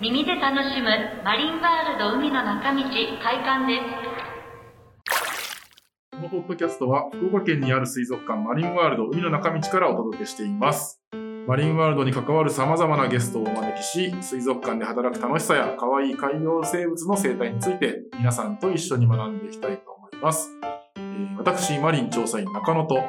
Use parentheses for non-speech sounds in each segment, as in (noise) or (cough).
耳で楽しむマリンワールド海の中道開館ですこのポッドキャストは福岡県にある水族館マリンワールド海の中道からお届けしています。マリンワールドに関わる様々なゲストをお招きし、水族館で働く楽しさや可愛い海洋生物の生態について皆さんと一緒に学んでいきたいと思います。えー私、マリン調査員中野と、よ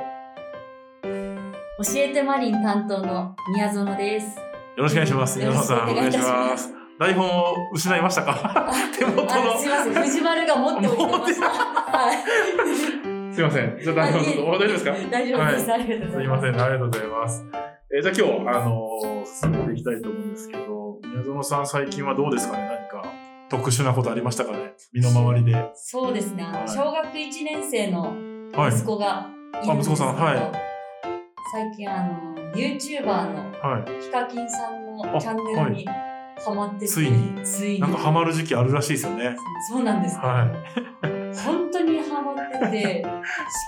教えてマリン担当の宮園です。ろしくお願いします。よろしくさん、お願いします。台本を失いましたか？手元の。あすいません、藤丸が持っておいてました。(laughs) はい。すいません。じゃあ台本ちょっと、お大丈夫ですか？大丈夫です。ありがとうございます。すいません、ありがとうございます。えーじゃあ今日、あのー進めていきたいと思うんですけど、宮園さん最近はどうですかね？何か特殊なことありましたかね？身の回りで。そうですね、あはいの小学1年生のはい。息子がいるんですけど、あ息子さんはい最近あの、YouTuber のはい。ヒカキンさんのあチャンネルにハマってて、ついに。ついに。なんかハマる時期あるらしいですよね。そうなんです、は本当にハマってて、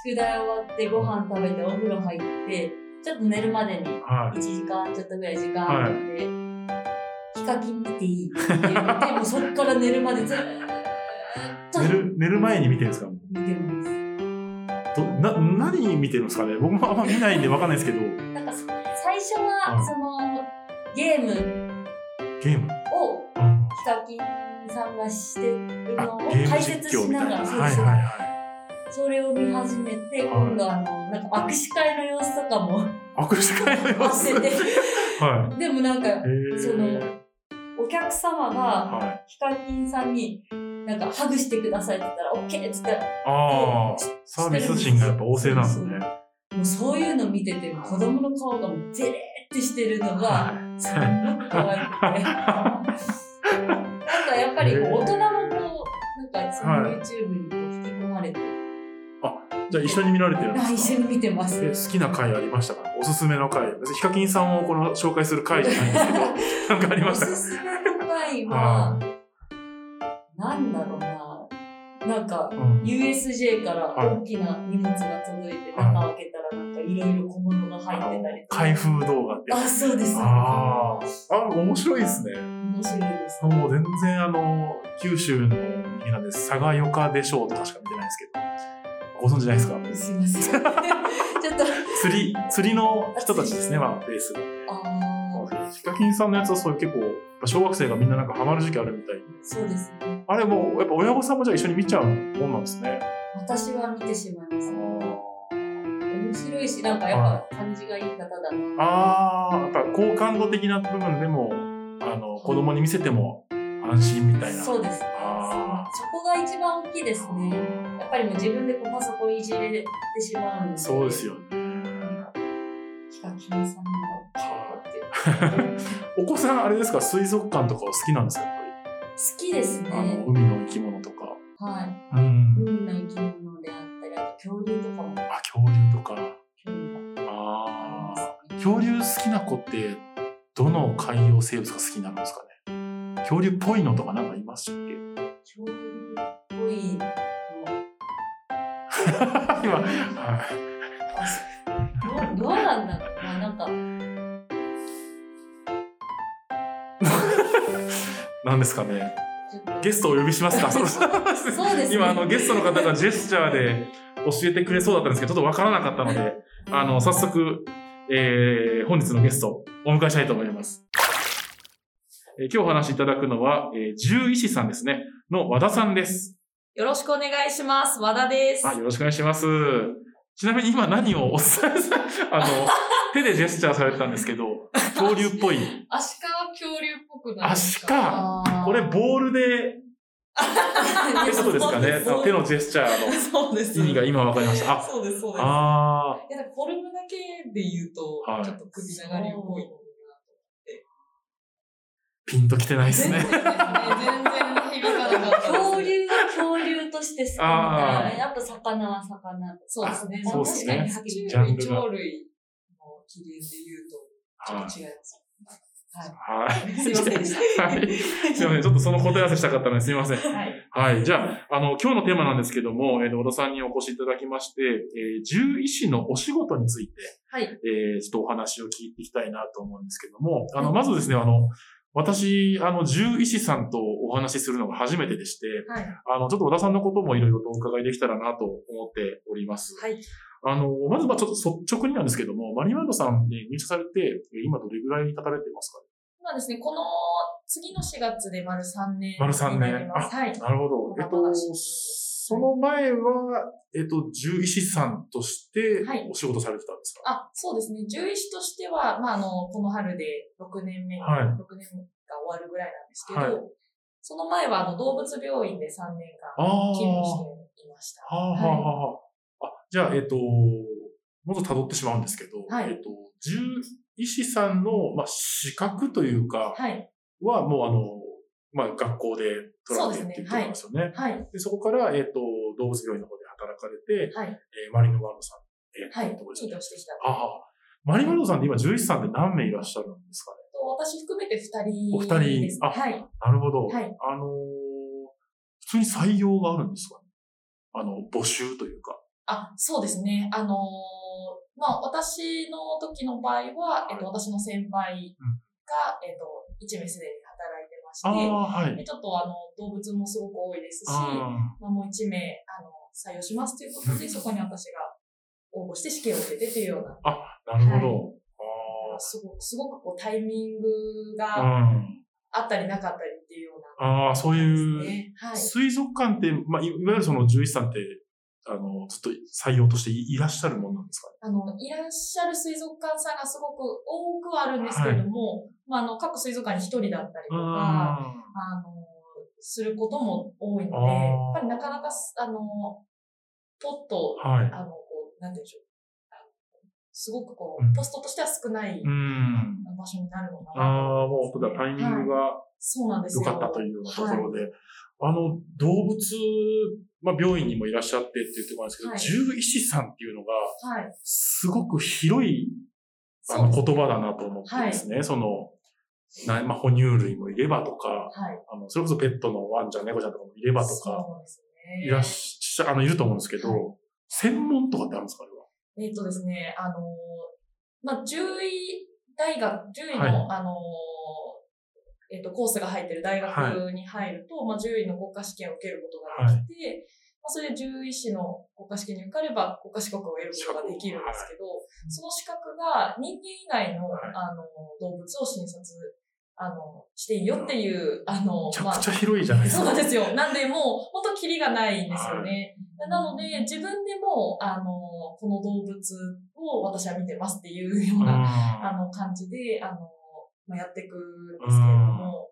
宿題終わってご飯食べてお風呂入って、ちょっと寝るまでには1時間ちょっとぐらい時間あって、ヒカキン見ていいって言って、もうそっから寝るまでずーっと。い。寝る、寝る前に見てるんですか？見てます。どな、何見てるんですかね？僕もあんま見ないんでわかんないですけど、なんかそ最初は、はい。そのゲームゲームをうんヒカキンさんがしてるあのを、解説。しながら、そうはいはいはい。それを見始めて、今度あの、なんか握手会の様子とかも握手会の様子。(laughs) はでもなんかそのお客様がはい。ヒカキンさんに、なんかハグしてくださいって言ったら、オッケーって言ったら、ああ、サービス心がやっぱ旺盛なんですね。もうそういうの見てて、子供の顔がもうゼレしてるのが、はすごく可愛くて。なんかやっぱりこう大人もこう、なんかその YouTube にこう引き込まれて、じゃあ一緒に見られてるんですか？一緒に見てます。え好きな回ありましたか？おすすめの回。別にヒカキンさんをこの紹介する回じゃないんですけど、なんかありまおした？かすすめの回はは、なんだろうな。なんか、うん USJ からはい大きな荷物が届いて、はい中開けたらなんかいろいろ小物が入ってたりとか。開封動画ってあ、。そうです。あーあ、面白いですね。面白いです。もう全然あの、九州の人間なんです。佐賀よかでしょうとかしか見てないですけど。ご存知ないですか？すいません。(laughs) ちょっと、釣り、釣りの人たちですね、まあ、ベースが。ああ、ヒカキンさんのやつはそういう結構、小学生がみんななんかハマる時期あるみたいで。そうですね。あれもう、やっぱ親御さんもじゃあ一緒に見ちゃうもんなんですね。私は見てしまいます。あ面白いし、なんかやっぱ感じがいい方だな。あー、やっぱ好感度的な部分でも、あの、子供に見せても安心みたいな。そうです。あそこが一番大きいですね。やっぱりもう自分でこうパソコンいじれてしまうので。そうですよね。ヒカキンさんの (laughs) お子さん、あれですか、水族館とかは好きなんですか、やっ好きですね。ぱり。あの、海の生き物とか。はい。うん。海の生き物であったり、あと恐竜とかもあ、恐竜とか。あああ。ります、恐竜好きな子って、どの海洋生物が好きになるんですかね？恐竜っぽいのとかなんかいましたっけ？恐竜っぽいの。(laughs) 今、はい。どうどうなんだろうな、なんか、何ですかねゲストをお呼びしますか (laughs) そうですね今、あの、ゲストの方がジェスチャーで教えてくれそうだったんですけど、ちょっとわからなかったので、あの、早速、えー、本日のゲストをお迎えしたいと思います。えー今日お話しいただくのは、えー、獣医師さんですね、の和田さんです。よろしくお願いします。和田です。あ、よろしくお願いします。ちなみに今何をお伝えさ、(laughs) あの、手でジェスチャーされてたんですけど、(laughs) 恐竜っぽい。アシカは恐竜っぽくないアシカこれ、ボールで、(laughs) ってことですかね？手のジェスチャーの。意味が今わかりました。あ、そうです、そうです。あいや、フォルムだけで言うと、はいちょっと首長竜っぽいピンときてないですな。ね全。然ね、響かなかった。恐竜は恐竜として好きみたいあーな。やっぱ魚は魚。そうですね。あそうですね確かに爬虫ジャンルが類、鳥類の起源で言うと、ちょっと違います。はい。すいませんでした。はい。すいません。ちょっとその答え合わせしたかったのですいません。はい。はい。じゃあ、あの、今日のテーマなんですけども、えーと、小田さんにお越しいただきまして、えー獣医師のお仕事について、はい。えーちょっとお話を聞いていきたいなと思うんですけども、あの、まずですね、あの、私、あの、獣医師さんとお話しするのが初めてでして、はい。あの、ちょっと小田さんのこともいろいろとお伺いできたらなと思っております。はい。あの、まずまあちょっと率直になんですけども、マリールドさんに入社されて、え今どれぐらい経たれてますか今ですね、この次の4月で丸3年丸三年になります。はい。なるほど。えっとその前は、えっと、獣医師さんとしてはいお仕事されてたんですか、あ、そうですね。獣医師としては、まあ、あの、この春で6年目に、はい6年が終わるぐらいなんですけど、はいその前は、あの、動物病院で3年間。勤務していました。はあ、はあはあはあ、あ、じゃあ、えっと、もっと辿ってしまうんですけど、はいえっと、獣医師さんの、まあ、資格というか、はい。はもうあの、まあ、学校で取られてっていうことなんですよね。はい。でそこから、えっと、動物病院の方で働かれて、はい。えーマリンワールドさん、えーはい。ところですねしてきた。はあはあマリンワールドさんって今、獣医師さんって何名いらっしゃるんですかね？と私含めて2人お二人です。あはい。なるほど。はいあのー普通に採用があるんですかね？あの、募集というか。あ、そうですね。あのーまあ、私の時の場合は、えっと、私の先輩が、えっと、1名すでにまして、はい。でちょっとあの、動物もすごく多いですし、あまあ、もう1名、あの、採用しますということで、そこに私が応募して試験を受けてというような、あ、なるほど。すごすごくこうタイミングがうん。あったりなかったりっていうような、ああ、そういう。水族館って、まあ、いいわゆるその獣医師さんって、あの、ずっと採用としていいらっしゃるものなんですか？ねあの、いらっしゃる水族館さんがすごく多くはあるんですけれども、まあ、あの、各水族館に一人だったりとか、ああの、することも多いので、やっぱりなかなかす、あの、ポッと、あ、はい。あの、こう、なんて言うんでしょう。すごくこうんう、ポストとしては少ないうん。場所になるのかなとああ、もう、ただタイミングはいがそうなんですよ。良かったというとこはいろで、あの、動物、まあ、病院にもいらっしゃってっていうところなんですけど、はい獣医師さんっていうのが、はい。すごく広い、あの、言葉だなと思ってですね、その、なまあ、哺乳類もいればとか、はい。あの、それこそペットのワンちゃん、猫ちゃんとかもいればとか、ね。いらっしゃ、あの、いると思うんですけど、はい専門とかってあるんですかあれは？えっ、とですね、あのーまあ、獣医大学、獣医の、はいあのーえっ、と、コースが入ってる大学に入ると、まあ、獣医の国家試験を受けることができて、まあ、それで獣医師の国家試験に受かれば国家資格を得ることができるんですけど、その資格が人間以外の、はい。あの、動物を診察、あの、していいよっていう、あの、めちゃくちゃ広いじゃないですか。そうなんですよ。なんで、もう、本当キリがないんですよね。なので、自分でも、あの、この動物を私は見てますっていうような、あの、感じで、あの、まあ、やっていくんですけれども、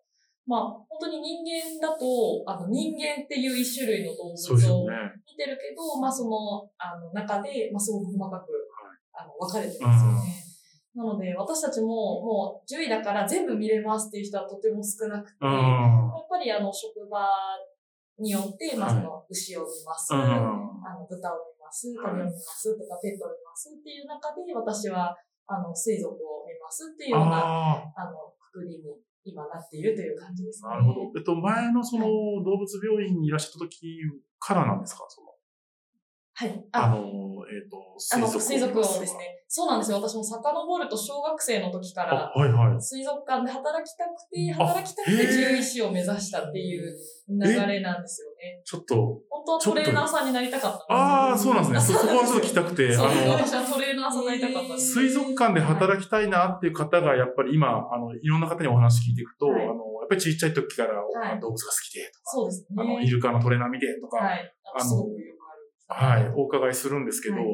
まあ、本当に人間だと、あの、人間っていう一種類の動物を。見てるけど、まあ、その、あの、中で、まあ、すごく細かく、あの、分かれてますよね。なので、私たちも、もう、獣医だから全部見れますっていう人はとても少なくて、うん。やっぱりあの、職場によって、まあ、はいその、牛を見ます、うん。あの、豚を見ます、はい鳥を見ますとか、ペットを見ますっていう中で、私は、あの、水族を見ますっていうような、あの、くくりに今なっているという感じです、ね。なるほど。えっと、前のその動物病院にいらっしゃった時からなんですかその、はい。ああ、の、えっと、あの、水族水族をです。ね。そうなんですよ。私も遡ると小学生の時かあ、ら、はいはい。水族館で働きたくて、あ働きたくて獣医師を目指したっていう流れなんですよね。ちょっと、本当はトレーナーさんになりたかったああ、そうなんですね。そ (laughs) そこはちょっと聞きたくて、あの、私はトレーナーさんになりたかった。水族館で働きたいなっていう方が、やっぱり今、あの、いろんな方にお話聞いていくと、はいあの、やっぱりちっちゃい時からはい動物が好きでとか、そうですね。あの、イルカのトレーナー見てとか、はい。あの。はい、お伺いするんですけど、はい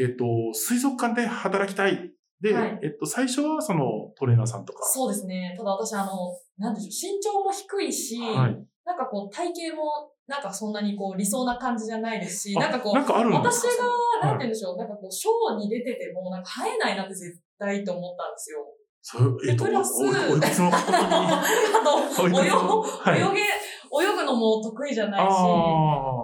えっと、水族館で働きたい。で、はいえっと、最初はそのトレーナーさんとか。そうですね。ただ私、あの、なんでしょう、身長も低いし、はい。なんかこう、体型も、なんかそんなにこう、理想な感じじゃないですし、あなんかこう、私かが、なんて言うんでしょう、なんかこう、ショーに出てても、なんか生えないなって絶対と思ったんですよ。そう、えっと、プラス。(laughs) あと、泳のはい。泳げ、泳ぐのも得意じゃないし、あ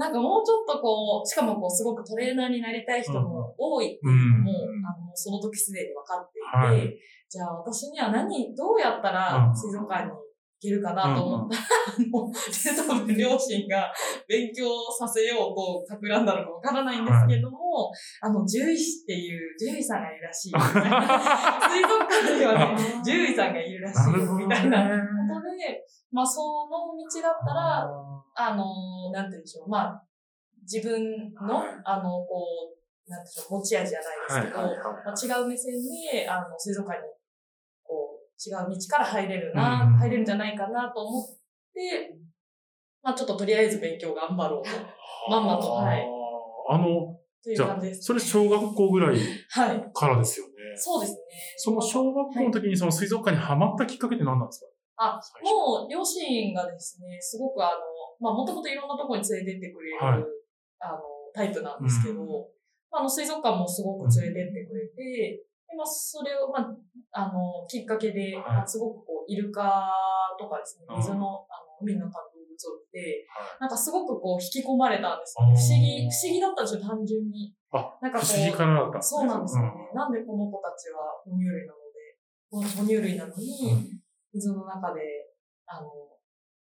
なんかもうちょっとこう、しかもこう、すごくトレーナーになりたい人も多いってい。うのも、うんあの、その時すでに分かっていて、はい。じゃあ私には何、どうやったうん。ら水族館にけるかなと思った。ら、(laughs) あの、で多分両親が勉強させようと企んだのかわからないんですけども、あの、獣医師っていう獣医さんがいるらしい。(laughs) 水族館ではね、獣医さんがいるらしいよみたいな。ことで、まあ、その道だったら、あの、なんて言うんでしょう、まあ、自分の、はいあの、こう、なんて言うんでしょう、持ち味じゃないですけど、はいはいはいまあ、違う目線で、あの、水族館に、こう、違う道から入れるな、うん入れるんじゃないかなと思って、まあ、ちょっととりあえず勉強頑張ろうと、まんまとはいあの、というじゃあ感じです。それ小学校ぐらいはい。からですよね。そうですね。その小学校の時にその水族館にハマったきっかけって何なんですあ、最初もう、両親がですね、すごくあの、まあ、もともといろんなところに連れてってくれる、はいあの、タイプなんですけど、うんまあ、あの、水族館もすごく連れてってくれて、で、まあ、それを、まあ、あの、きっかけで、はいまあすごくこう、イルカとかですねうん、水の、あの、海の中の動物を見て、はなんかすごくこう、引き込まれたんですよね。不思議、不思議だったんですよ、単純に。あ、なんかこう、不思議からだった。そうなんですよね。なんでこの子たちは哺乳類なので、この哺乳類なのに、水の中で、あの、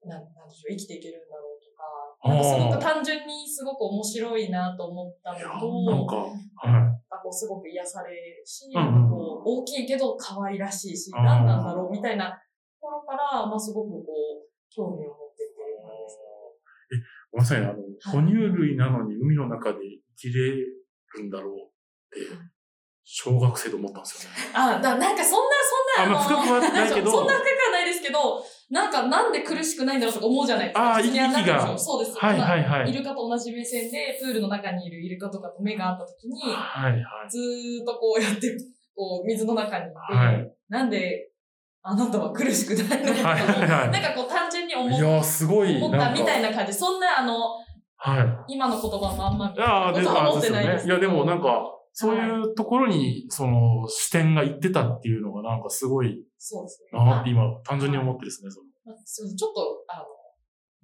なんなんでしょう、生きていけるんだろうとか、なんかすごく単純にすごく面白いなと思ったのと、なんか、はい。こうすごく癒されるし、うんうんこう大きいけど可愛らしいし、あー何なんだろうみたいなところから、まあすごくこう、興味を持ってて、え、ごめんなさいね、あの、哺乳類なのに海の中で生きれるんだろうって、小学生と思ったんですよね。あ、だなんかそんな、そんな、あまあ深くはないけど。(laughs) そんな深くはないですけど、なんかなんで苦しくないんだろうとか思うじゃないですか。あー普通に息がそうです。はいはいはい。イルカと同じ目線で、プールの中にいるイルカとかと目が合った時に、はいはい。ずーっとこうやって、こう、水の中にいて、はいなんで、あなたは苦しくないの？かとか、はいはいはいなんかこう単純に思いやー、すごい。思ったみたいな。な感じ。そんな、あの、はい。今の言葉まんまみいやーでことは思ってあですよないですけど。ねいや、でもなんか、そういうところに、その、視点がいってたっていうのがなんかすごいそうですね。なって今、単純に思ってですね、その、ちょっと、あの。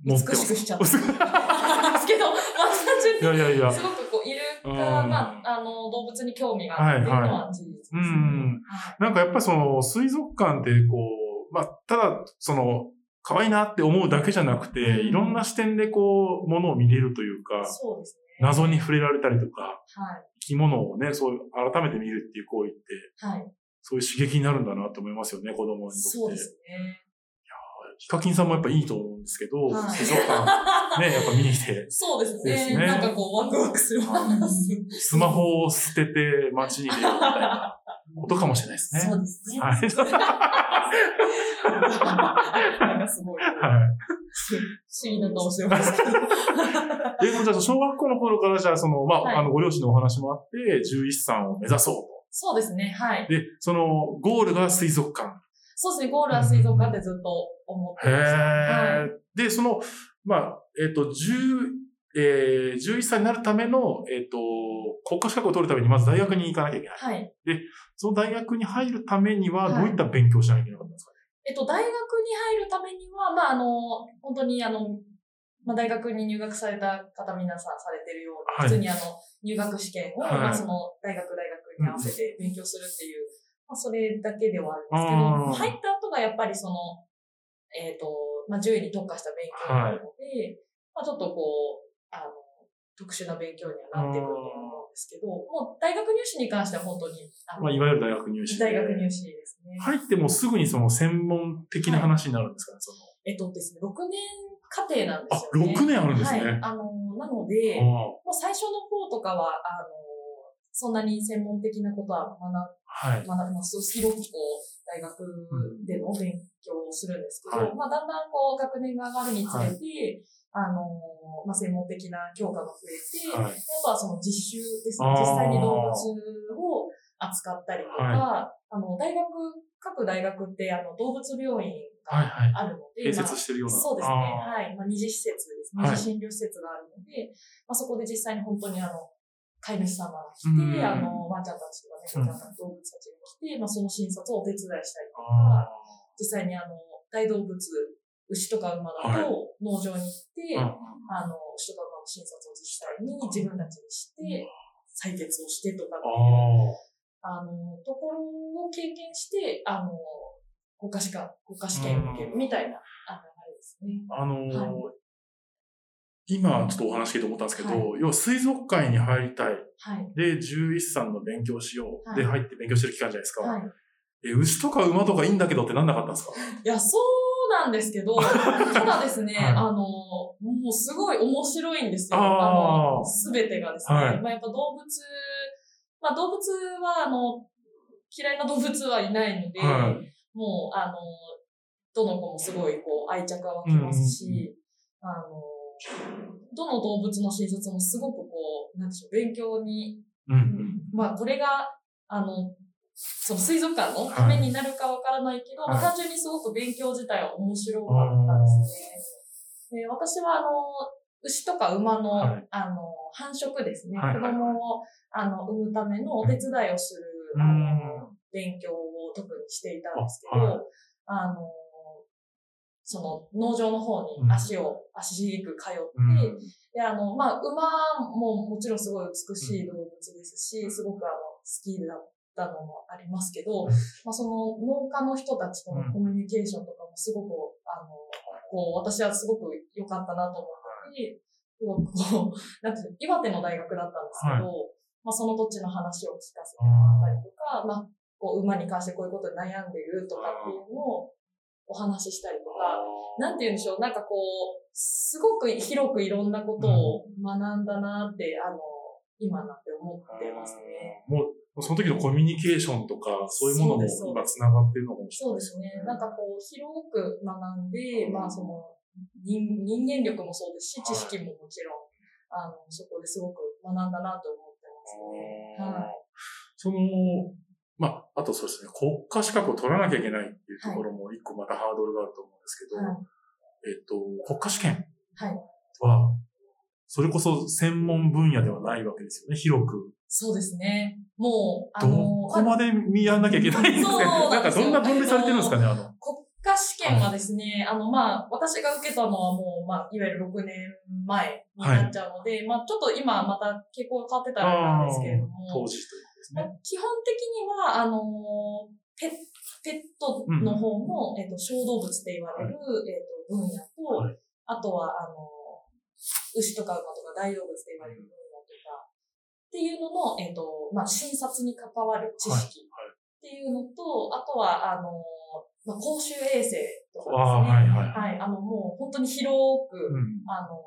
美しくしちゃった。ですけど、(laughs) まあ単純にいやいやいや。すごくこう、イルカ、うんまあ、あの、動物に興味があるっていうのは事実ですね。うんはいなんかやっぱりその、水族館ってこう、まあ、ただ、その、可愛いなって思うだけじゃなくて、うんいろんな視点でこう、ものを見れるというか、そうですね。謎に触れられたりとか、はい。生き物をね、そう、改めて見るっていう行為って、はい。そういう刺激になるんだなと思いますよね、子供にとって。そうですね。ヒカキンさんもやっぱいいと思うんですけど、はい水族館ね、(laughs) やっぱ見に来て、そうですね。ですねなんかこう、ワクワクする話。スマホを捨てて街に出ようみたいなことかもしれないですね。そうですね。はい。なんかすごい、不はい。思議な顔してました。え、でもじゃあ小学校の頃からじゃあその、まあ、はいあの、ご両親のお話もあって、獣医師さんを目指そうそうですね。はいと。。で、その、ゴールが水族館。そうですね。ゴールは水族館ってずっと思ってへました。ーはい。で、その、まあ、えっ、と、10、えー、獣医師さんになるための、えっ、と、国家資格を取るためにまず大学に行かなきゃいけない。はい。その大学に入るためには、はいどういった勉強をしなきゃいけなかったんですか？ね。えっと、大学に入るためには、まあ、あの、本当にあの、まあ、大学に入学された方皆さんされてるように、はい普通にあの、入学試験を、はいまあ、その、大学大学に合わせて勉強するっていう、まあ、それだけではあるんですけあーど、入った後がやっぱりその、えっ、と、まあ、獣医に特化した勉強なので、まあ、ちょっとこう、あの、特殊な勉強にはなってくると思うんですけど、もう大学入試に関しては本当に、あのまあ、いわゆる大学入試で。大学入試ですね。入ってもすぐにその専門的な話になるんですかね、その。えっとですね、6年課程なんであすよ、ね。6年あるんですね。はい。あの、なので、あもう最初の方とかは、あの、そんなに専門的なことは学はい。学びます。広くこう、大学での勉強をするんですけど、はいまあ、だんだんこう、学年が上がるにつれて、あの、まあ、専門的な教科が増えて、はい。あとはその実習ですね実際に動物を扱ったりとか、あの、大学、各大学ってあの動物病院はいはい。があるので、併まあ設してるような。そうですね。あはい。まあ、二次施設です。二はい次診療施設があるので、まあ、そこで実際に本当にあの、飼い主様が来うん。て、あの、ワンちゃんたちとか猫ちゃんたち、動物たちが来て、まあ、その診察をお手伝いしたりとあか、実際にあの、大動物、牛とか馬だはい。と農場に行って、ーあの、牛とか馬の診察を実際に自分たちにして、採血をしてとかっていう、ああの、ところを経験して、あの、国家試験、国家試験を受けるみたいな、あ流れですね。あのーは今ちょっとお話聞いて思ったんですけど、はい要は水族館に入りたい。はい。で、11歳の勉強しよう。はいで、入って勉強してる期間じゃないですか。はい。え、牛とか馬とかいいんだけどってなんなかったんですか？いや、そうなんですけど、(laughs) ただですね、はいあの、もうすごい面白いんですよ。あすべてがですね。はいまあやっぱ動物、まあ動物は、あの、嫌いな動物はいないので、はいもう、あの、どの子もすごいこう愛着が湧きますし、あの、どの動物の診察もすごくこう、なんでしょう、勉強にうん。まあ、これが、あの、その水族館のためになるかわからないけど、はいまあ単純にすごく勉強自体は面白かったですね。で私は、あの、牛とか馬の、はい。あの、繁殖ですね、はい。子供を、あの、産むためのお手伝いをする、うん。あの、勉強を特にしていたんですけど、あの、その農場の方うん。に足を、足しげく通って、うん。で、あの、まあ、馬ももちろんすごい美しい動物ですし、すごくあの、スキルだったのもありますけど、うん。まあ、その農家の人たちとのコミュニケーションとかもすごく、あの、こう、私はすごく良かったなと思ってて、すごくこう、なんていうの岩手の大学だったんですけど、まあ、その土地の話を聞かせてもらったりとか、まあ、こう、馬に関してこういうことで悩んでるとかっていうのをお話ししたりとか、なんて言うんでしょう、なんかこう、すごく広くいろんなことを学んだなって、あの、今なって思ってますね。もう、その時のコミュニケーションとか、そういうものもそうです今繋がってるのかもしれそうないですね。なんかこう、広く学んで、まあその、人人間力もそうですし、知識ももちろん、あの、そこですごく学んだなと思ってますね。はい。その、まあ、あとそうですね、国家資格を取らなきゃいけないっていうところも一個またハードルがあると思うんですけど、はい。えっと、国家試験はい。は、それこそ専門分野ではないわけですよね、広く。そうですね。もう、あどの、こまで見やんなきゃいけないんですか。(laughs) なんんかどんな分類されてるんですかね、あの。国家試験はですね、あの、まあ、私が受けたのはもう、まあ、いわゆる6年前になっちゃうので、まあ、ちょっと今また傾向が変わってたらなんですけれども、当時というですまあね。基本的には、あの、ペペットの方の、えっと、小動物って言われる、えっと、分野と、はいあとは、あの、牛とか馬とか大動物って言われる分野とか、っていうのの、えっと、まあ、診察に関わる知識はいっていうのと、あとは、あの、まあ、公衆衛生とかですね。はいはい。はい、あの、もう本当に広く、うん。あの、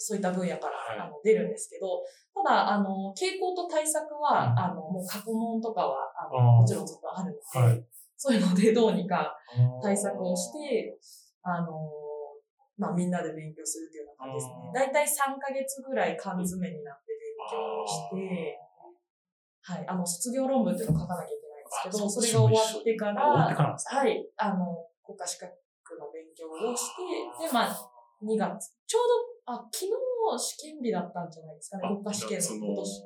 そういった分野から、はい。あの出るんですけど、ただ、あの、傾向と対策は、うん。あの、もう過去問とかは、あのもちろんずっとあるので、はい。そういうのでどうにか対策をして、あの、まあ、みんなで勉強するっていうような感じですね。だいたい3ヶ月ぐらい缶詰になって勉強をして、はい、あの、卒業論文っていうのを書かなきゃいけないんですけど、あそれが終わってから、からはい、あの、国家資格の勉強をして、で、まあ、2月、ちょうど、あ、昨日試験日だったんじゃないですかね、国家試験の今年。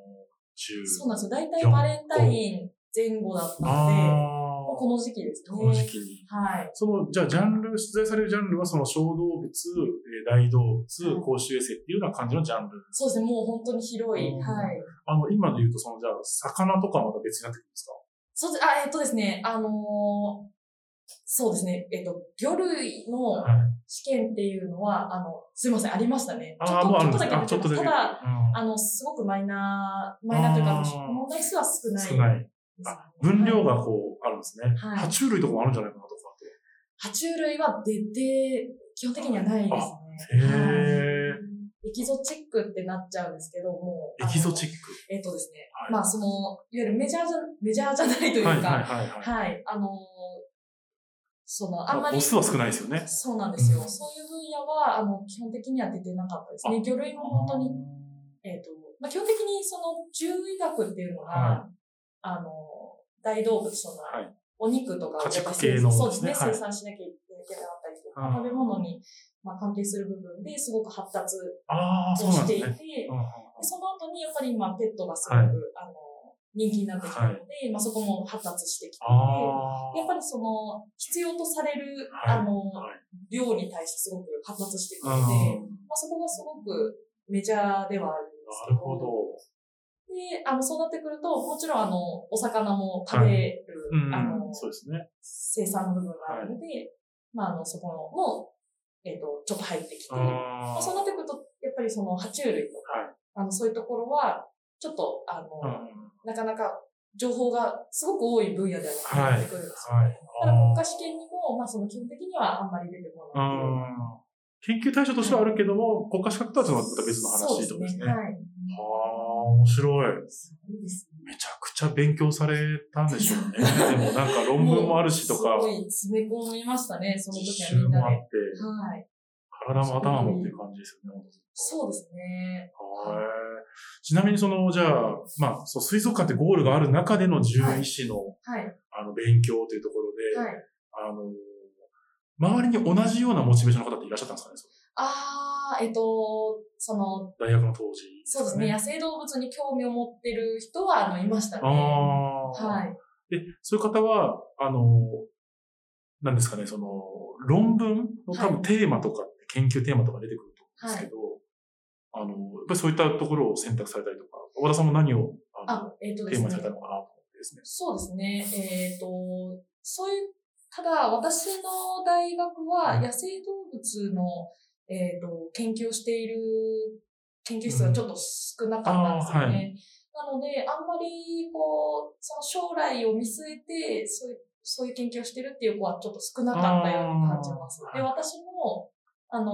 中。そうなんですよ。大体バレンタイン前後だったので、もうあこの時期ですね。あ、この時期に。はい。その、じゃあ、ジャンル、出題されるジャンルは、その小動物、えー大動物、はい公衆衛生っていうような感じのジャンル。そうですね、もう本当に広い。うんはい。あの、今で言うと、その、じゃあ、魚とかはまた別になってくるんですか？そうです。あ、えっとですね、あのーそうですね、えっと、魚類のはい。試験っていうのは、あの、すいません、ありましたね。ちょっとだけちょっとだけ。ただ、うんあの、すごくマイナー、マイナーというか、問題数は少ない。少ない。あ、分量がこう、あるんですね。はい爬虫類とかもあるんじゃないかなとか爬虫類は出て、基本的にはないですね。へエキゾチックってなっちゃうんですけども。エキゾチックク。えっとですね。はいまあ、その、いわゆるメジャーじゃ、メジャーじゃないというか、はいはいはいはい。はい。あのーその、あんまり。母数は少ないですよね。そうなんですよ。うんそういう分野は、あの、基本的には出てなかったですね。魚類も本当に、えっ、と、まあ、基本的にその、獣医学っていうのが、はあの、大動物、その、はいお肉とかを家畜系のそうですね、生産しなきゃいけなかったりとか、うん食べ物に、まあ、関係する部分ですごく発達をしていて、ね。うんうんでその後にやっぱり今ペットがすごく、はいあの、人気になってきたので、まあそこも発達してきていて、ああ。やっぱりその、必要とされる、はい。あの、はい。量に対してすごく発達してくうんるので、まあそこがすごくメジャーではあるんですけど、なるほど。で、あの、そうなってくると、もちろんあの、お魚も食べるうん。あの、そうですね。生産の部分があるので、まあ、あの、そこの、も、えっ、と、ちょっと入ってきて、まああ、そうなってくると、やっぱりその、爬虫類とか、はい。あの、そういうところは、ちょっと、あの、うんなかなか情報がすごく多い分野ではなってくるんですよ。はい。ただ国家試験にも、まあ、その基本的にはあんまり出てこない研究対象としてはあるけども、国家資格とはまた別の話ってことですね。ははい。あ、面白い。すごいですね。めちゃくちゃ勉強されたんでしょうね。(laughs) でもなんか論文もあるしとかす、ごい詰め込みましたね、その時はみんなで。もあって、はい。体も頭もっていう感じですよね。そうですね。はいちなみにその、じゃあ、まあ、そう水族館ってゴールがある中での獣医師の、はい。あの、勉強というところで、はい。あの、周りに同じようなモチベーションの方っていらっしゃったんですかね？そあー、えっと、その、の大学の当時、そうですね、野生動物に興味を持ってる人は、あの、いましたね。ああ。はい。で、そういう方は、あの、なんですかね、その、論文の多分テーマとかって、研究テーマとか出てくると思うんですけど、あの、やっぱりそういったところを選択されたりとか、和田さんも何をあのあ、えっとですねテーマにされた。のかなと思ってですね。そうですね。えっ、と、そういう、ただ、私の大学は野生動物の、えっ、と、研究をしている研究室がちょっと少なかったんですよね。うんなので、あんまり、こう、その将来を見据えて、そういう、そういう研究をしてるっていう子はちょっと少なかったように感じますで、私も、あの、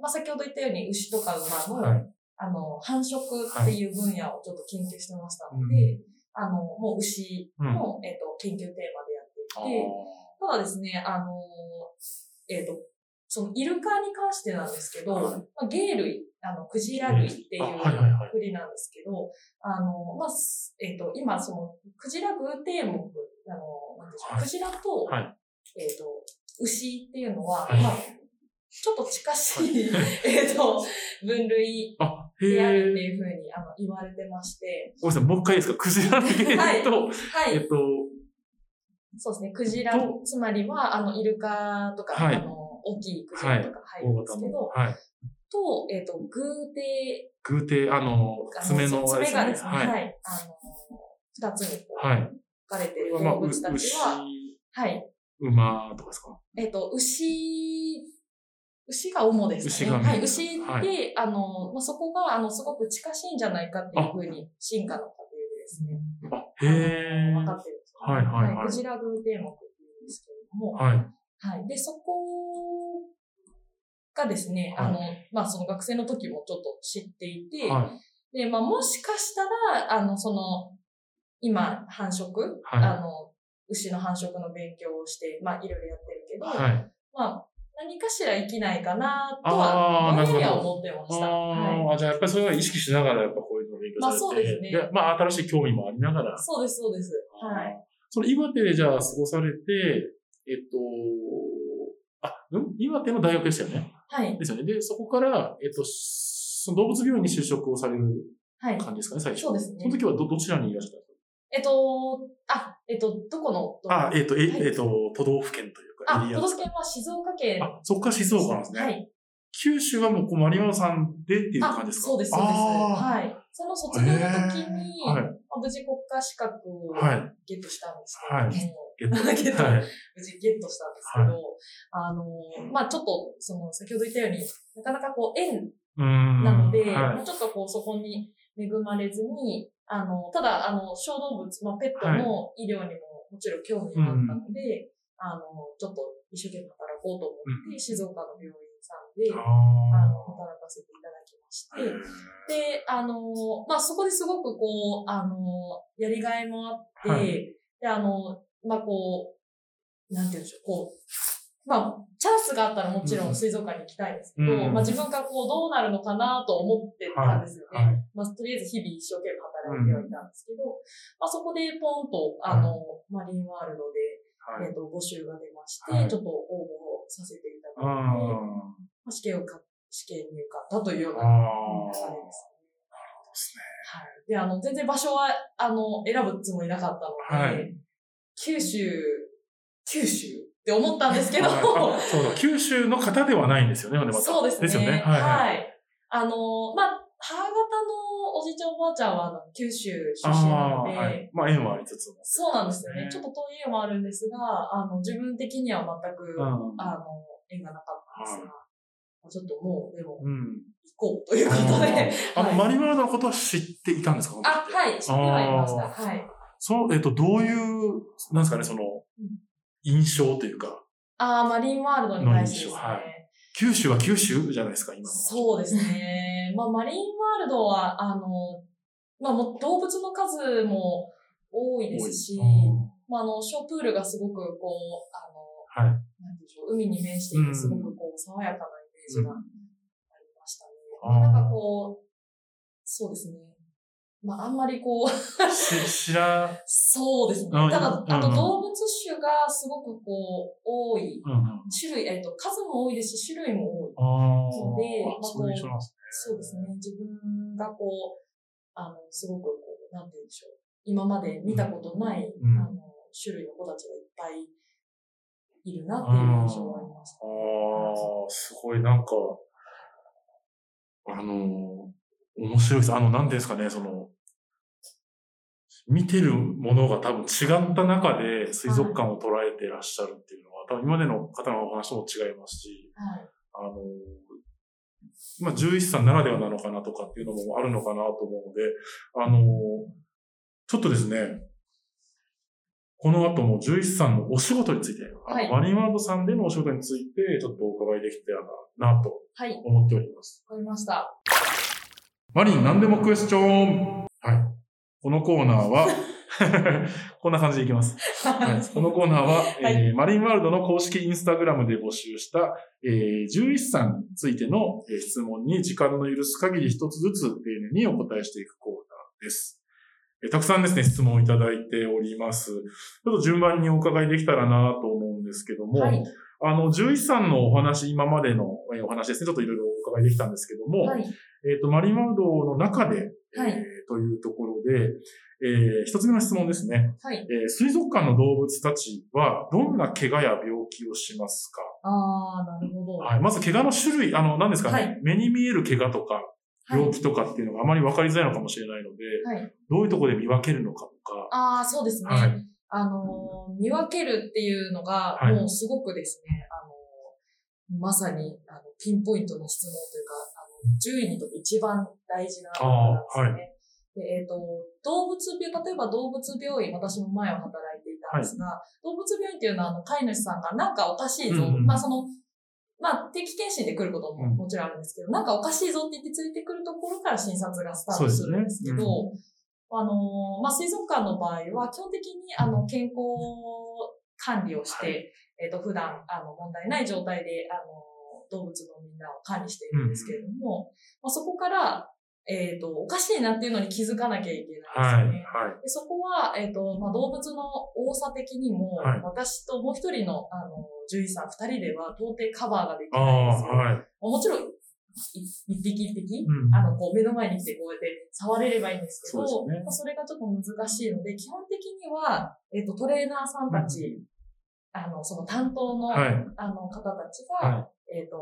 まあ、先ほど言ったように牛とか馬の、はい。あの、繁殖っていう分野をちょっと研究してましたので、あの、もう牛の、えっ、と、研究テーマでやっていて、ただですね、あの、えっ、と、そのイルカに関してなんですけど、はい。まあ、鯨類、あの、クジラ類っていうあはいはいはい。国なんですけど、あの、まあ、すえっ、と、今、その、クジラ偶定目、あの、なんでしょう、はい。クジラと、はい。えっ、と、牛っていうのは、はい。まあ、ちょっと近しい、えっと、分類であるってえ。いうふうにあの言われてまして、ごめんなさい、もう一回いいですか？クジラのゲームと、はい。えっと、そうですね。クジラと、つまりは、あの、イルカとか、はいあの、大きいクジラとか入るんですけど、はい。と、えっ、と、グーテ偶定、あの、あの爪のあれ爪がですね、は。はいい。あの、二つにこう、はい。分かれているまあ、動物たちは、はい。馬とかですか？えっ、と、牛、牛が主です牛が。はい。牛で、はあの、まあ、そこが、あの、すごく近しいんじゃないかっていうふうに、進化の過程でですね、あ、へえ。分かってるんですよねはいはいはいクジラグーテー目っていうんですけれども、はい。はい。で、そこがですね、はいあの、まあ、その学生の時もちょっと知っていて、はい。で、まあ、もしかしたら、あの、その、今、繁殖、はいあの、牛の繁殖の勉強をして、まあ、いろいろやってるけど、はい。まあ、何かしら生きないかなとは、ぼんやりは思ってました。あはい。ーあ、じゃあやっぱりそれは意識しながらやっぱこういうのを勉強されて、まあそうですねでまあ新しい興味もありながら、そうです、そうです。はい。その岩手でじゃあ過ごされて、えっと、あ、うん岩手の大学でしたよね。はい。ですよね。で、そこから、えっと、その動物病院に就職をされるはい。感じですかね、最初。そうですねその時はど、どちらにいらっしゃったんですえっと、あ、えっと、どこのかあ、えっと、え、はいえっと、都道府県というか、あ、都道府県は静岡県。あ、そこから静岡なんですね。はい。九州はもう、こう、マリマさんでっていうあ感じですか？そうです、そうです。あはい。その卒業の時に、はいまあ無事国家資格をはいゲットしたんですけれども、ゲット。(laughs) ゲットはい。無事ゲットしたんですけど、あの、まあちょっと、その、先ほど言ったように、なかなかこう、縁。なので、はいまあちょっとこう、そこに恵まれずに、あの、ただ、あの、小動物、まあペットの医療にももちろん興味があったので、あの、ちょっと一生懸命働こうと思って、静岡の病院さんで、あの、あ働かせていただきまして、ー。で、あの、まあ、そこですごくこう、あの、やりがいもあって、はい。で、あの、まあ、こう、なんて言うんでしょう、こう、まあ、チャンスがあったらもちろん水族館に行きたいんですけど、うんまあ、自分がこう、どうなるのかなと思ってたんですよね。はい。まあ、とりあえず日々一生懸命働いてはいたんですけど、まあ、そこでポンと、あの、マリンワールドで、はい。えっ、と、募集が出まして、はいちょっと応募をさせていただいて、あまあ試験をか、試験に受かったというような。流れですね。ですね。はい。で、あの、全然場所は、あの、選ぶつもりなかったので、はい九州、九州って思ったんですけど、そうだ、九州の方ではないんですよね、そうですね。ですよね。はい、はい。はい。あの、まあ、母方のおじいちゃんおばあちゃんはあの九州出身なので、ああ、はい。まあ、縁はありつつも。そうなんですよね。ねちょっと遠い縁はあるんですが、あの、自分的には全く、うん。あの、縁がなかったんですが、ちょっともう、でも、うん。行こうということで。あ (laughs) の、はいマリマラードのことは知っていたんですか？あ、はい、知ってはいました。あはい。そう、えっと、どういう、なんですかね、そのうん、印象というか、あーマリンワールドに対してですね。はい九州は九州じゃないですか、今の。そうですね。まあ、マリンワールドは、あの、まあ、もう動物の数も多いですし、まあ、あの、ショープールがすごく、こう、あの、はい。なんでしょう、海に面していて、すごくこう、爽やかなイメージがありましたね。うんなんかこう、そうですね。まあ、あんまりこう、し (laughs) 知ら、そうですね。あただ、うんあと動物種がすごくこう、多い。うんうん。種類、えっと、数も多いですし、種類も多い。ああそうでまあそうですそうですね。自分がこう、あの、すごくこう、なんて言うんでしょう。今まで見たことない、うんあの、種類の子たちがいっぱいいるなっていう印象がありました。ああ、すごいなんか、あのー面白いです。あの、なんですかね、その、見てるものが多分違った中で水族館を捉えてらっしゃるっていうのは、多分今までの方のお話とも違いますし、はい。あのーまあ、獣医師さんならではなのかなとかっていうのもあるのかなと思うので、あのーちょっとですね、この後も獣医師さんのお仕事について、はいマリンワールドさんでのお仕事について、ちょっとお伺いできたらなとはい。思っております。わかりました。マリン何でもクエスチョンはい。このコーナーは、(laughs) こんな感じでいきます。はい、(laughs) このコーナーは、はいえーマリンワールドの公式インスタグラムで募集した、えー、獣医師さんについての、えー質問に時間の許す限り一つずつ丁寧にお答えしていくコーナーです。えーたくさんですね、質問をいただいております。ちょっと順番にお伺いできたらなと思うんですけども、はい。あの、獣医師さんのお話、今までのえーお話ですね、ちょっといろいろお伺いできたんですけども、はい。えっ、と、マリンワールドの中で、はいえーというところで、えー一つ目の質問ですね。はい。えー水族館の動物たちは、どんな怪我や病気をしますか、ああ、なるほど。はい、まず、怪我の種類、あの、何ですかね、はい目に見える怪我とか、はい病気とかっていうのがあまり分かりづらいのかもしれないので、はい。どういうところで見分けるのかとか、ああ、そうですね。はいあのー、見分けるっていうのが、はい。もうすごくですね、あのー、まさに、あの、ピンポイントな質問というか、あの、獣医にとって一番大事なことなんですね。でえっ、と、動物病、例えば動物病院、私も前は働いていたんですが、動物病院っていうのは、あの、飼い主さんがなんかおかしいぞ、うんうんまあその、まあ定期検診で来ることもうん。もちろんあるんですけど、なんかおかしいぞって言ってついてくるところから診察がスタートするんですけど、あの、まあ、水族館の場合は、基本的に、あの、健康管理をして、はえっ、と、普段、あの、問題ない状態で、あの、動物のみんなを管理しているんですけれども、まあ、そこから、えっ、と、おかしいなっていうのに気づかなきゃいけはい、はいないですよね。。でそこは、えっ、と、まあ、動物の多さ的にも、はい私ともう一人の、あの、獣医さん二人では到底カバーができあないんですよ。あ、はい。もちろん、い一匹一匹、うん。あの、こう、目の前に来てこうやって触れればいいんですけど、そね。れがちょっと難しいので、基本的には、えっ、と、トレーナーさんたち、あの、その担当の、はい。あの方たちが、はえっ、と、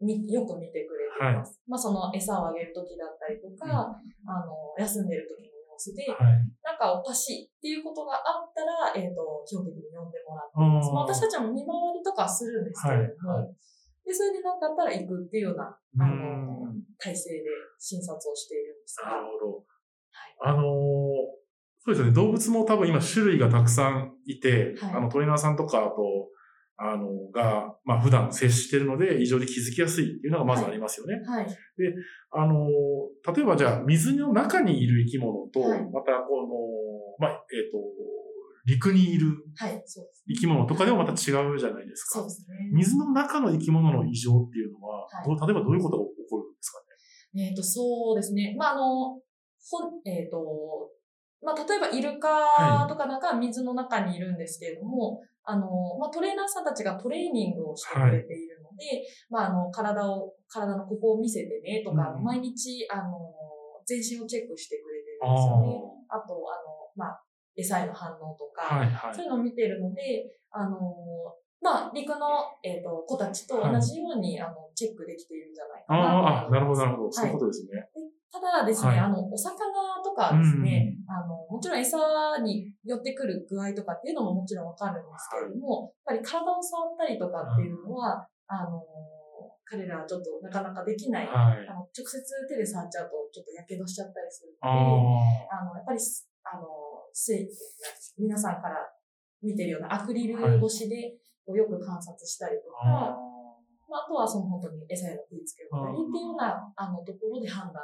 み、よく見てくれています。まあ、その餌をあげるときだったりとか、あの、休んでる時の様子で、はい。なんかおかしいっていうことがあったら、えっ、と、基本的に呼んでもらっています。まあ、私たちも見回りとかはするんですけれども、はい。はで、それでなんかあったら行くっていうような、うあの、ん。体制で診察をしているんですが、なるほど。あのーそうですよね。動物も多分今種類がたくさんいて、はいあのトレーナーさんとかあと、あの、が、まあ普段接してるので異常に気づきやすいっていうのがまずありますよね。はい。あのー例えばじゃあ水の中にいる生き物と、はいまたこの、まあ、えっ、と、陸にいる。生き物とかでもまた違うじゃないですか。そうですね。水の中の生き物の異常っていうのは、はい例えばどういうことが起こるんですかね？えっ、と、そうですね。まあ、あの、ほん、えっ、と、まあ、例えばイルカとかなんかは水の中にいるんですけれども、あの、まあ、トレーナーさんたちがトレーニングをしてくれているので、まあ、あの、体を、体のここを見せてねとか、うん毎日、あの、全身をチェックしてくれてるんですよね。あと、あの、まあ、餌への反応とか、はいはいそういうのを見てるので、あの、まあ、陸の、えっ、と、子たちと同じように、あの、チェックできているんじゃないかなとああ、あなるほど、なるほど。はいそういうことですね。ただですね、はいあの、お魚とかですね、あの、もちろん餌に寄ってくる具合とかっていうのももちろんわかるんですけれども、やっぱり体を触ったりとかっていうのは、あの、彼らはちょっとなかなかできない。はい。あの直接手で触っちゃうと、ちょっと火傷しちゃったりするあので、あ。あの、やっぱり水、皆さんから見てるようなアクリル越しで、こうよく観察したりとか、あまあ、あとはその本当に餌への食いつけをったりっていうような、あの、ところで判断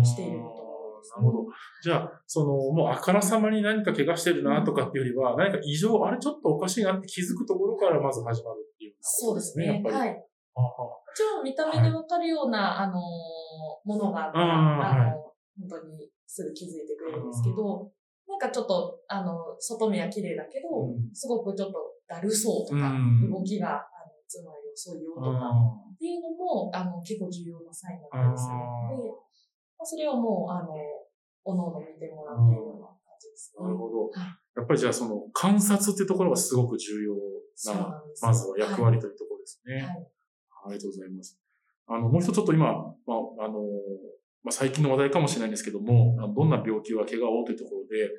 ーしていることが多いですねなるほど。じゃあ、その、もうあからさまに何か怪我してるなとかっていうよりは、何か異常、あれちょっとおかしいなって気づくところからまず始まるっていうそうですね。やっぱり。はい。もちろん見た目でわかるような、あのーものがあったあの本当にすぐ気づいてくれるんですけど、なんかちょっと、あの、外見は綺麗だけど、うんすごくちょっとだるそうとか、うん動きが、あの、つまり遅いよとか、あっていうのも、あの、結構重要なサインだったりするので、まあ、それをもう、あの、おのおの見てもらっているような感じですね。なるほど。はいやっぱりじゃあその観察っていうところがすごく重要な、なまずは役割というところですね。はい。はい。ありがとうございます。あの、もう一つちょっと今、まあ、あの、まあ、最近の話題かもしれないんですけども、どんな病気は怪我をというところで、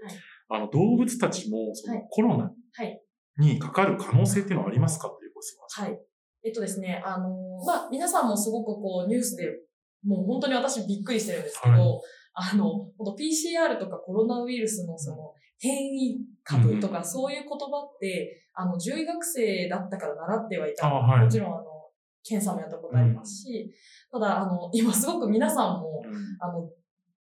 あの、動物たちもそのはい。コロナはい。にかかる可能性っていうのはありますか？というご質問はい。えっとですね、あのまあ、皆さんもすごくこう、ニュースで、もう本当に私びっくりしてるんですけど、はい。あの、本当 PCR とかコロナウイルスのその、変異株とか、そういう言葉って、あの、獣医学生だったから習ってはいた。あはい。もちろん、あの、検査もやったことありますし、ただ、あの、今すごく皆さんも、うん。あの、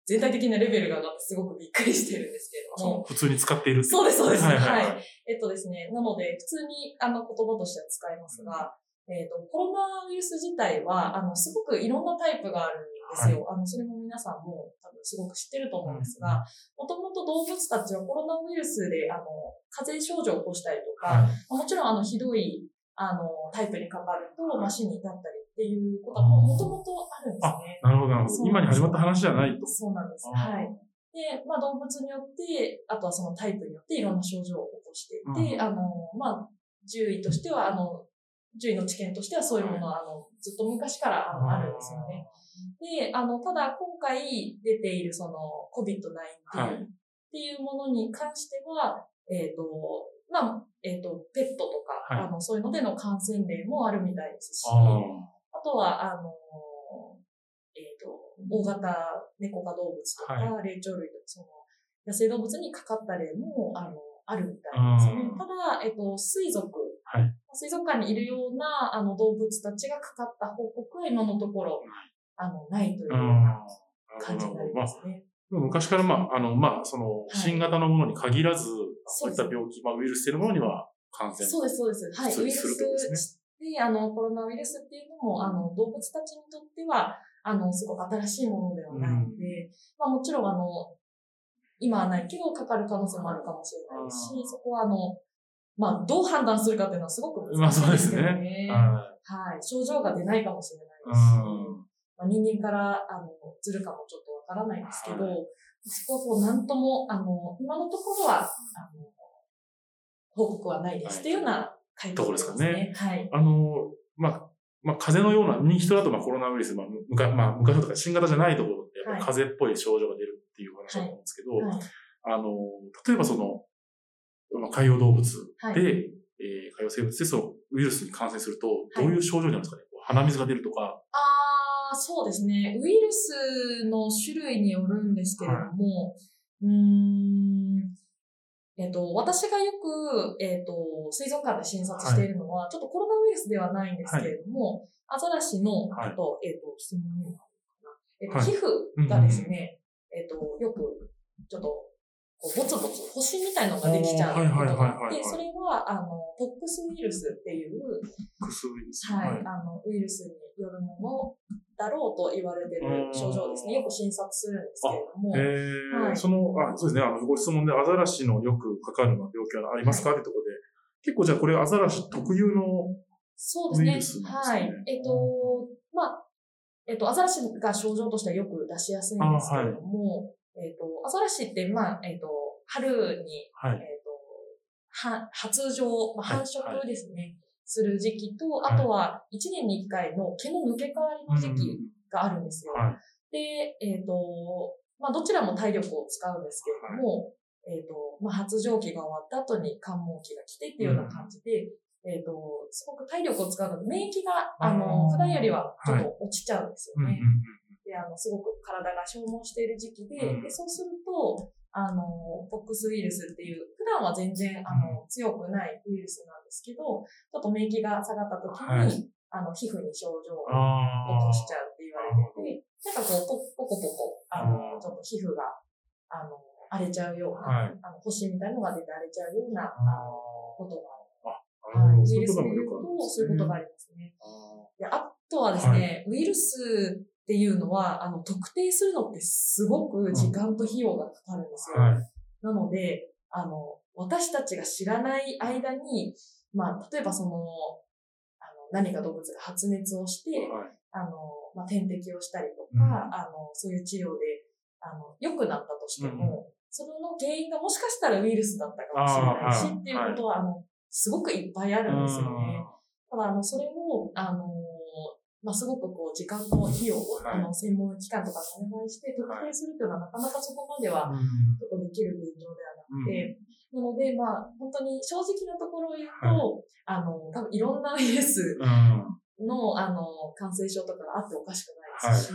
全体的なレベルが上がってすごくびっくりしてるんですけれども、普通に使っているそうです、そうです。ははいい、はい。はい。えっとですね、なので、普通にあの言葉としては使いますが、えっと、コロナウイルス自体は、あの、すごくいろんなタイプがあるんですよ。あの、それも皆さんも多分すごく知ってると思うんですが、もともと動物たちはコロナウイルスで、あの、風邪症状を起こしたりとか、はい。もちろんあの、ひどい、あの、タイプにかかると、まあ、死に至ったりっていうことはもともとあるんですね。なるほど、なるほど。今に始まった話じゃないと。そうなんです。はい。で、まあ動物によって、あとはそのタイプによっていろんな症状を起こしていて、うんあの、まあ、獣医としては、あの、獣医の知見としてはそういうものは、あの、ずっと昔からあのあるんですよね。で、あの、ただ今回出ているその COVID-19 はいっていうものに関しては、えっ、と、まあ、えっ、と、ペットとか、はい。あの、そういうのでの感染例もあるみたいですし、ああとは、あの、えっ、と、大型猫科動物とか、は霊長類とか、その、野生動物にかかった例も、あの、あるみたいですよね。うん。ただ、えっ、と、水族、はい。水族館にいるような、あの、動物たちがかかった報告は今のところ、あの、ないというあ。ようなうん。感じになりますね。昔から、まあ、あの、まあ、その、い。新型のものに限らず、そうういった病気、まあ、ウイルスっていうものには感染。そうです、そうです。はい。ウイルスで、あの、コロナウイルスっていうのも、あの、動物たちにとっては、あの、すごく新しいものではないので、まあもちろん、あの、今はないけど、かかる可能性もあるかもしれないしう、んそこは、あの、まあ、どう判断するかっていうのはすごくまあ難しいですけどそうですね。ははい。症状が出ないかもしれないい。ですし、うんまあ、人間から、あの、ずるかもちょっとわからないんですけど、はそこはこう、なんとも、あの、今のところは、あの、報告はないですっていうような回答ところですかね。はい。あの、まあ、まあ、風邪のような、に人だとまあコロナウイルス、まあ、むかまあ、昔とか新型じゃないところって、やっぱり風邪っぽい症状が出るっていう話だと思うんですけど、はい。あの、例えばその、まあ、海洋動物で、はいえー海洋生物でそのウイルスに感染すると、はいどういう症状になるんですかね、鼻水が出るとか。ああ、そうですね。ウイルスの種類によるんですけれども、うーん、えっ、と、私がよく、えっ、と、水族館で診察しているのは、ちょっとコロナウイルスではないんですけれども、アザラシの、はい。あと、えっ、と、質問にもあるのかな。えっ、と、はい。皮膚がですね、えっ、と、よく、ちょっと、こうボツボツ、星みたいのができちゃうことはいはいはいがはいはい。あって、それは、あの、ポックスウイルスっていう、薬ウイルス。はい、あの、ウイルスによるものだろうと言われてる症状ですね。よく診察するんですけれども。えーはいその、あ、そうですね、あの、ご質問でアザラシのよくかかる病気はありますか、ってところで、結構じゃあこれアザラシ特有の、そうですね。ウイルスなんですねはい。えっ、と、まあ、えっ、と、アザラシが症状としてはよく出しやすいんですけれども、えっ、と、アザラシって、まあ、えっ、と、春に、はい。えっ、と、は発情、まあ、はい繁殖ですね、する時期と、あとは1年に1回の毛の抜け替わりの時期があるんですよ。はい。で、えっ、と、まあ、どちらも体力を使うんですけれども、えっ、と、まあ、発情期が終わった後に関門期が来てっていうような感じで、えっ、と、すごく体力を使うので、免疫が、あの、普段よりはちょっと落ちちゃうんですよね。うんうんうん。で、あの、すごく体が消耗している時期で、うん。で、そうすると、あの、ポックスウイルスっていう、普段は全然、あの、強くないウイルスなんですけど、ちょっと免疫が下がった時に、はい。あの、皮膚に症状をあ落としーちゃうって言われてて、なんかこう、ポポコポコ、あの、うん。ちょっと皮膚が、あの、荒れちゃうようはい。な、あの、星みたいのが出て荒れちゃうような、あの、ことがなるウイルそういうこともスで言うと、そういうことがありますね。あであとはですね、ウイルスっていうのは、あの、特定するのってすごく時間と費用がかかるんですよ。ーはい。なので、あの、私たちが知らない間に、まあ、例えばその、あの、何か動物が発熱をして、はい。あの、まあ、点滴をしたりとか、うんあの、そういう治療で、あの、良くなったとしても、その原因がもしかしたらウイルスだったかもしれないし、っていうことは、あの、すごくいっぱいあるんですよね。ただ、あの、それを、あの、まあ、すごくこう、時間と費用を、はい。あの、専門機関とかにお願いして、特定するというのは、なかなかそこまでは、うん。ちょっとできる現状ではなくて、なので、まあ、本当に正直なところを言うと、あの、多分いろんなウイルスうん。の、あの、感染症とかがあっておかしくないですし、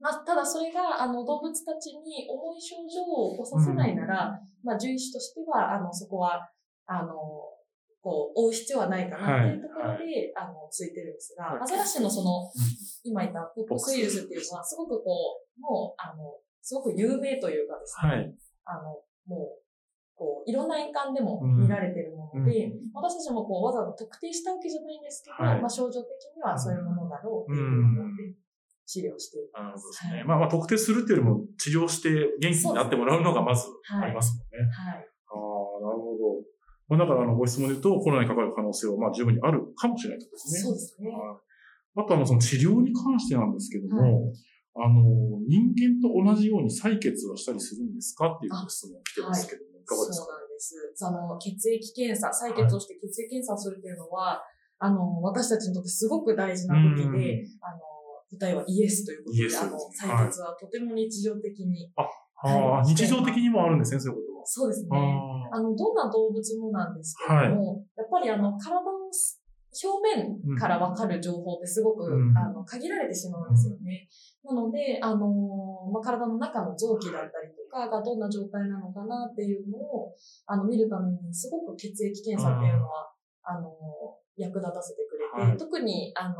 まあ、ただそれが、あの、動物たちに重い症状を起こさせないなら、まあ、獣医師としては、あの、そこは、あの、こう、追う必要はないかなっていうところで、あの、ついてるんですが、はいアザラシのその、今言ったポップスウイルスっていうのは、すごくこう、もう、あの、すごく有名というかですね、はい。あの、もう、こう、いろんな印鑑でもうん見られてるもので、うん私たちもこう、わざわざ特定したわけじゃないんですけど、はいまあ、症状的にはそういうものだろうっていうふうに思って治療している。なるほどですね。はいまあまあ、特定するっていうよりも、治療して元気になってもらうのがまずありますもんね。はい。ああ、なるほど。まあ、だから、あの、ご質問で言うと、コロナにかかる可能性は、まあ、十分にあるかもしれないとですね。そうですね。はい。あと、あの、その治療に関してなんですけども、あの、人間と同じように採血はしたりするんですかっていうご質問来てますけども、いかがですか？そうなんです。その血液検査、採血をして血液検査をするっていうのは、あの、私たちにとってすごく大事な武器うんで、あの、答えはイエスということで、あの、採血はとても日常的に、ああ、はい日常的にもあるんですね、そういうこそうですね。ああの、どんな動物もなんですけれども、やっぱりあの、体の表面からわかる情報ってすごく、うんあの、限られてしまうんですよね。なので、あの、まあ、体の中の臓器だったりとかがどんな状態なのかなっていうのを、あの、見るためにすごく血液検査っていうのは、あの、役立たせてくれて、はい特に、あの、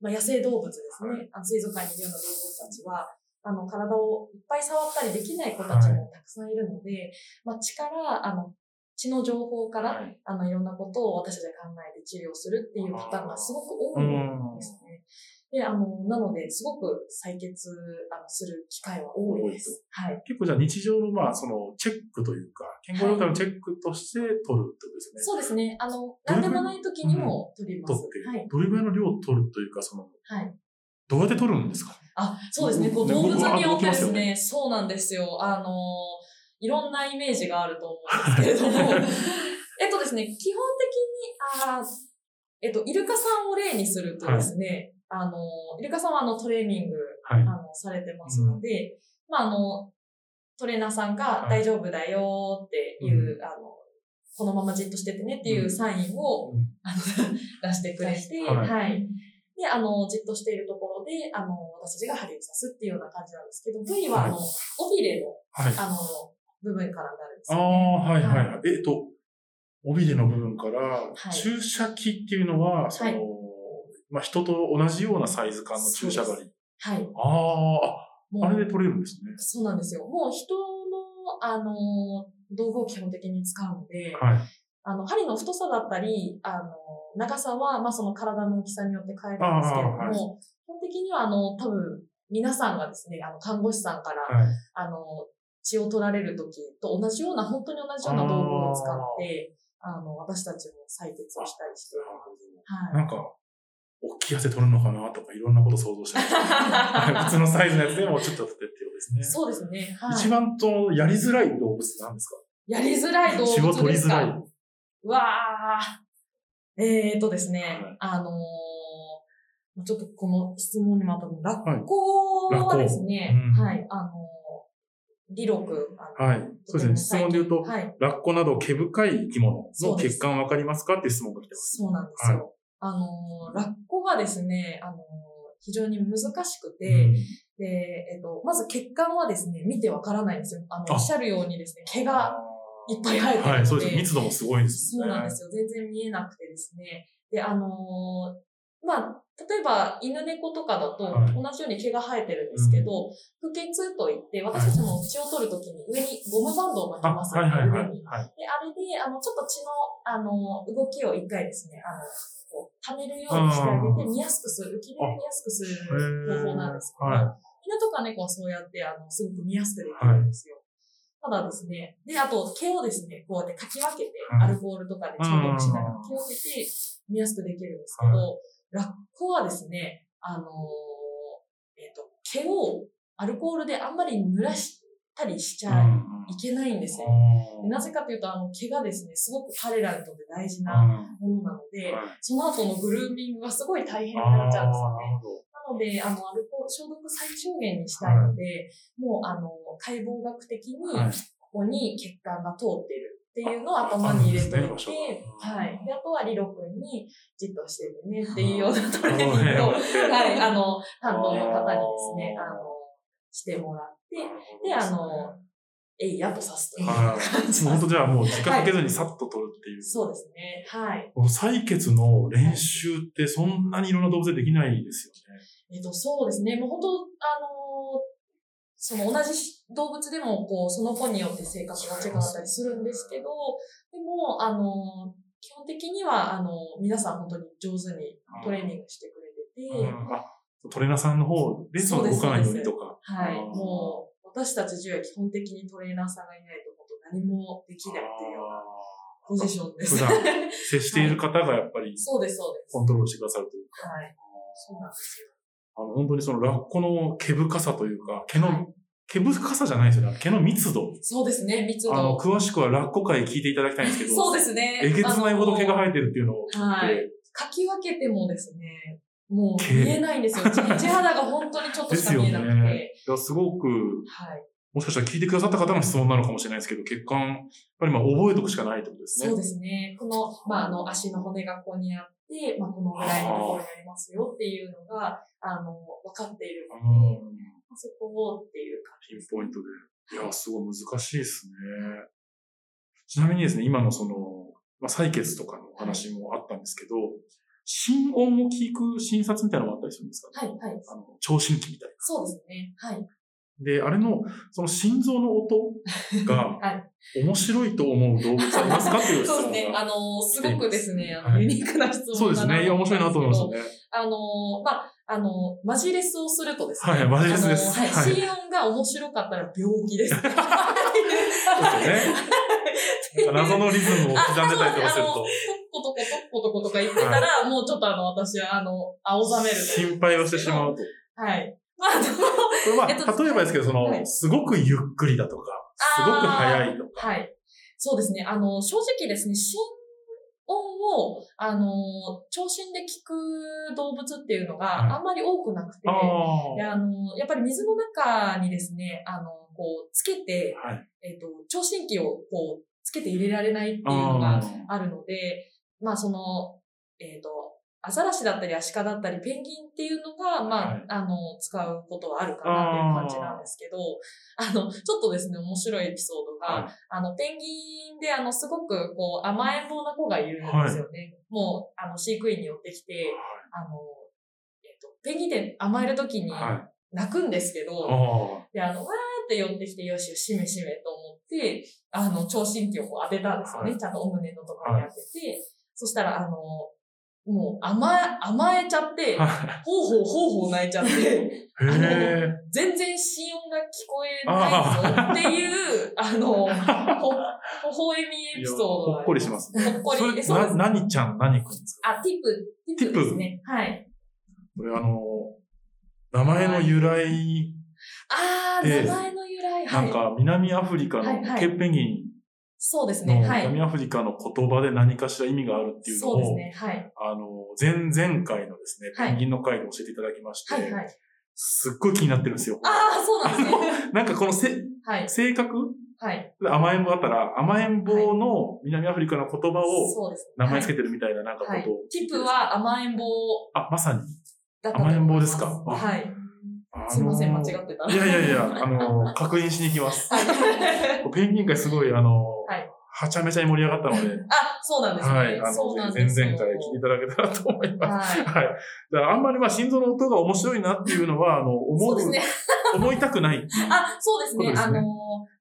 まあ、野生動物ですはね。あの水族館にいるような動物たちは、あの、体をいっぱい触ったりできない子たちもたくさんいるので、まあ、血から、あの、血の情報から、はいあの、いろんなことを私たちが考えて治療するっていうパターンがすごく多いんですね。で、あの、なので、すごく採血、あの、する機会は多いです。はい。結構じゃあ日常の、まあ、その、チェックというか、健康状態のチェックとして取るってことですね。そうですね。あの、どれぐらい何でもない時にも取ります。取って、はい。どれぐらいの量を取るというか、その、はい。どうやって取るんですか？あ、そうですね。こうね動物によってです動ね、そうなんですよ。あの、いろんなイメージがあると思うんですけれども、(laughs) えっとですね、基本的に、あえっと、イルカさんを例にするとですね、あの、イルカさんはあのトレーニング、はい。あの、されてますので、まあ、あの、トレーナーさんがはい。大丈夫だよっていう、うあの、このままじっとしててねっていうサインを、うん。あの (laughs) 出してくれて、はい。はい。で、あの、じっとしているところで、あの、私たちが針を刺すっていうような感じなんですけど、部位は、あの、尾びれの、はい。あの、部分からになるんですあよ、あ、ね。はいはいはい。えっと、尾びれの部分から、い注射器っていうのは、その、はいまあ、人と同じようなサイズ感の注射針。はい。あもあ、あれで取れるんですね。そうなんですよ。もう人の、あの、道具を基本的に使うので、はい。あの、針の太さだったり、あの、長さは、まあ、その体の大きさによって変えるんですけれども、基本的には、あの、多分、皆さんがですね、あの、看護師さんから、はい。あの、血を取られる時と同じような、本当に同じような道具を使って、あの、私たちも採血をしたりして、はい。なんか、大きい汗取るのかなとか、いろんなこと想像してました。(laughs) 普通のサイズのやつでもちょっと取ってっていうことですね。そうですね。はい。一番とやりづらい動物なんですか？やりづらい動血を物ですか？取りづらい。うわー。えーとですね、はいあのー、ちょっとこの質問にまた、ラッはいコはですね、ラッコうんはい、あのー、理録、はい。そうですね。質問で言うと、はい、ラッコなど毛深い生き物の血管わかりますかっていう質問が来てます。そうなんですよ。あのー、ラッコがですね、あのー、非常に難しくて、うんで、えっと、まず血管はですね、見てわからないんですよ。あの、あおっしゃるようにですね、毛がいっぱい生えてるので、はい、そうです。密度もすごいですね。そうなんですよ。全然見えなくてですね。で、あのーまあ、例えば犬猫とかだとはい同じように毛が生えてるんですけど、不潔といって、私たちも血を取るときに上にゴムバンドを巻きあ、ますよね、はいはいはいで、あれで、あの、ちょっと血の、あの、動きを一回ですね、あの、こう、溜めるようにしてあげて、見やすくする、浮き出見やすくする方法なんですけど、は犬とか猫はそうやって、あの、すごく見やすくできるんですよ。ただですね、で、あと、毛をですね、こうやってかき分けて、はいアルコールとかで消毒しながらうん。かき分けて、見やすくできるんですけど、ラッコはですね、あのーえっ、と、毛をアルコールであんまり濡らしたりしちゃいけないんですよ。でなぜかというと、あの、毛がですね、すごく彼らにとって大事なものなので、その後のグルーミングがすごい大変になっちゃうんですよね。なので、あの、アルコ消毒最小限にしたいので、もう、あの、解剖学的に、ここに血管が通ってるっていうのを頭に入れておいて、ねはい。で、あとはリロ君にじっとしててねっていうようなトレーニングを、(laughs) ははい、あの、担当の方にですね、あの、してもらって、で、あの、えいやとさすというは感じい。本当じゃあもう時間かけずにさっと取るっていう。そうですね。はい。採血の練習ってそんなにいろんな動物でできないですよね。えっと、そうですね。もう本当、あのその同じ動物でも、こう、その子によって性格が違ったりするんですけど、でも、あの基本的には、あの皆さん本当に上手にトレーニングしてくれてて、トレーナーさんの方でその動かないようにとか。はい。もう、私たち10は基本的にトレーナーさんがいないと、本当何もできないっていうようなポジションです。普段接している方がやっぱり (laughs) そうです、そうです。コントロールしてくださるというか。はい。そうなんですよ。あの、本当にそのラッコの毛深さというか、毛の、はい毛深さじゃないですよね。毛の密度。そうですね、密度。あの、詳しくはラッコ界聞いていただきたいんですけど、そうですね。えげつないほど毛が生えてるっていうのをはいかき分けてもですね、もう毛見えないんですよ。(laughs) 地地肌が本当にちょっとしかですよね。見えなくて。いやすごく、はい。もしかしたら聞いてくださった方の質問なのかもしれないですけど、血管、やっぱりまあ覚えておくしかないってことですね。そうですね。この、まあ、あの、足の骨がここにあって、まあ、このぐらいのところにありますよっていうのが、あの、分かっているので、あそこをっていう感じピン。ポイントで。いや、すごい難しいですね。ちなみにですね、今のその、まあ、採血とかのお話もあったんですけど、心音を聞く診察みたいなのもあったりするんですか、はい、はい。あの、聴診器みたいそうですね。はい。な。で、あれの、その心臓の音が (laughs) はい。面白いと思う動物ありますか？っていう質そう問ですね。が。あの、すごくですね、あの、はいユニークな質問そうですね。いや、面白いなと思いますよね。あの、まあ、あの、マジレスをするとですね。はいマジレスですは。はいい心音が面白かったら病気です。そうですよね。謎のリズムを刻んでたりとかすると、あのトッコトコトッコトコとか言ってたら、もうちょっとあの、私はあの、青ざめると。心配をしてしまうと。はい。まあ、あの、まあ、えっと例えばですけど、その、はいすごくゆっくりだとか、すごく速いとか。はい。そうですね。あの、正直ですね、心音を、あの、聴診で聞く動物っていうのがはいあんまり多くなくて、あであの、やっぱり水の中にですね、あの、こう、つけて、あ。はい。えっ、と、聴診器をこう、つけて入れられないっていうのがあるので、まあその、えっ、と、アザラシだったりアシカだったりペンギンっていうのが、まあ、はい。あの、使うことはあるかなっていう感じなんですけど、あの、ちょっとですね、面白いエピソードが、はい。あの、ペンギンで、あの、すごく、こう、甘えん坊な子がいるんですよね。もう、あの、飼育員に寄ってきて、あの、えっ、と、ペンギンって甘えるときにはい。泣くんですけど、あで、あの、わーって寄ってきて、よしよし、しめしめと思って、あの、聴診器をこう当てたんですよね。はい。ちゃんとお胸のところに当てて、そしたら、あの、もう甘え、甘えちゃって、ほうほうほうほう泣いちゃって。全然心音が聞こえないぞっていう、(laughs) あの、ほ、微笑みエピソードほっこりしますね。ほっこり。何ちゃん、何くんですか？あ、ティップ、ティップですね。はい。これあの、名前の由来、あー、で名前の由来。はい。なんか南アフリカのケッペンギンそうですね。のはい。南アフリカの言葉で何かしら意味があるっていうのを、そうですね。はい。あの、前々回のですね、はいペンギンの回で教えていただきまして、はいはい。すっごい気になってるんですよ。ああ、そうなんですね。なんかこのせはい。性格？はい。甘えん坊だったら、甘えん坊の南アフリカの言葉を。名前つけててるみたいななんかことを、はい。ティプは甘えん坊あ、まさに。甘えん坊ですか？あはい。あのーすいません、間違ってたら。いやいやいや、(laughs) あのー確認しに行きます。はい。ペンギン会すごい、あのーはちゃめちゃに盛り上がったので、(laughs) あ、そうなんですね。はい、あの、前々回聞いていただけたらと思います。はい。はい。あんまりまあ心臓の音が面白いなっていうのは、あの、思そうですね。思 (laughs) いたくない。あ、そうですね。あの、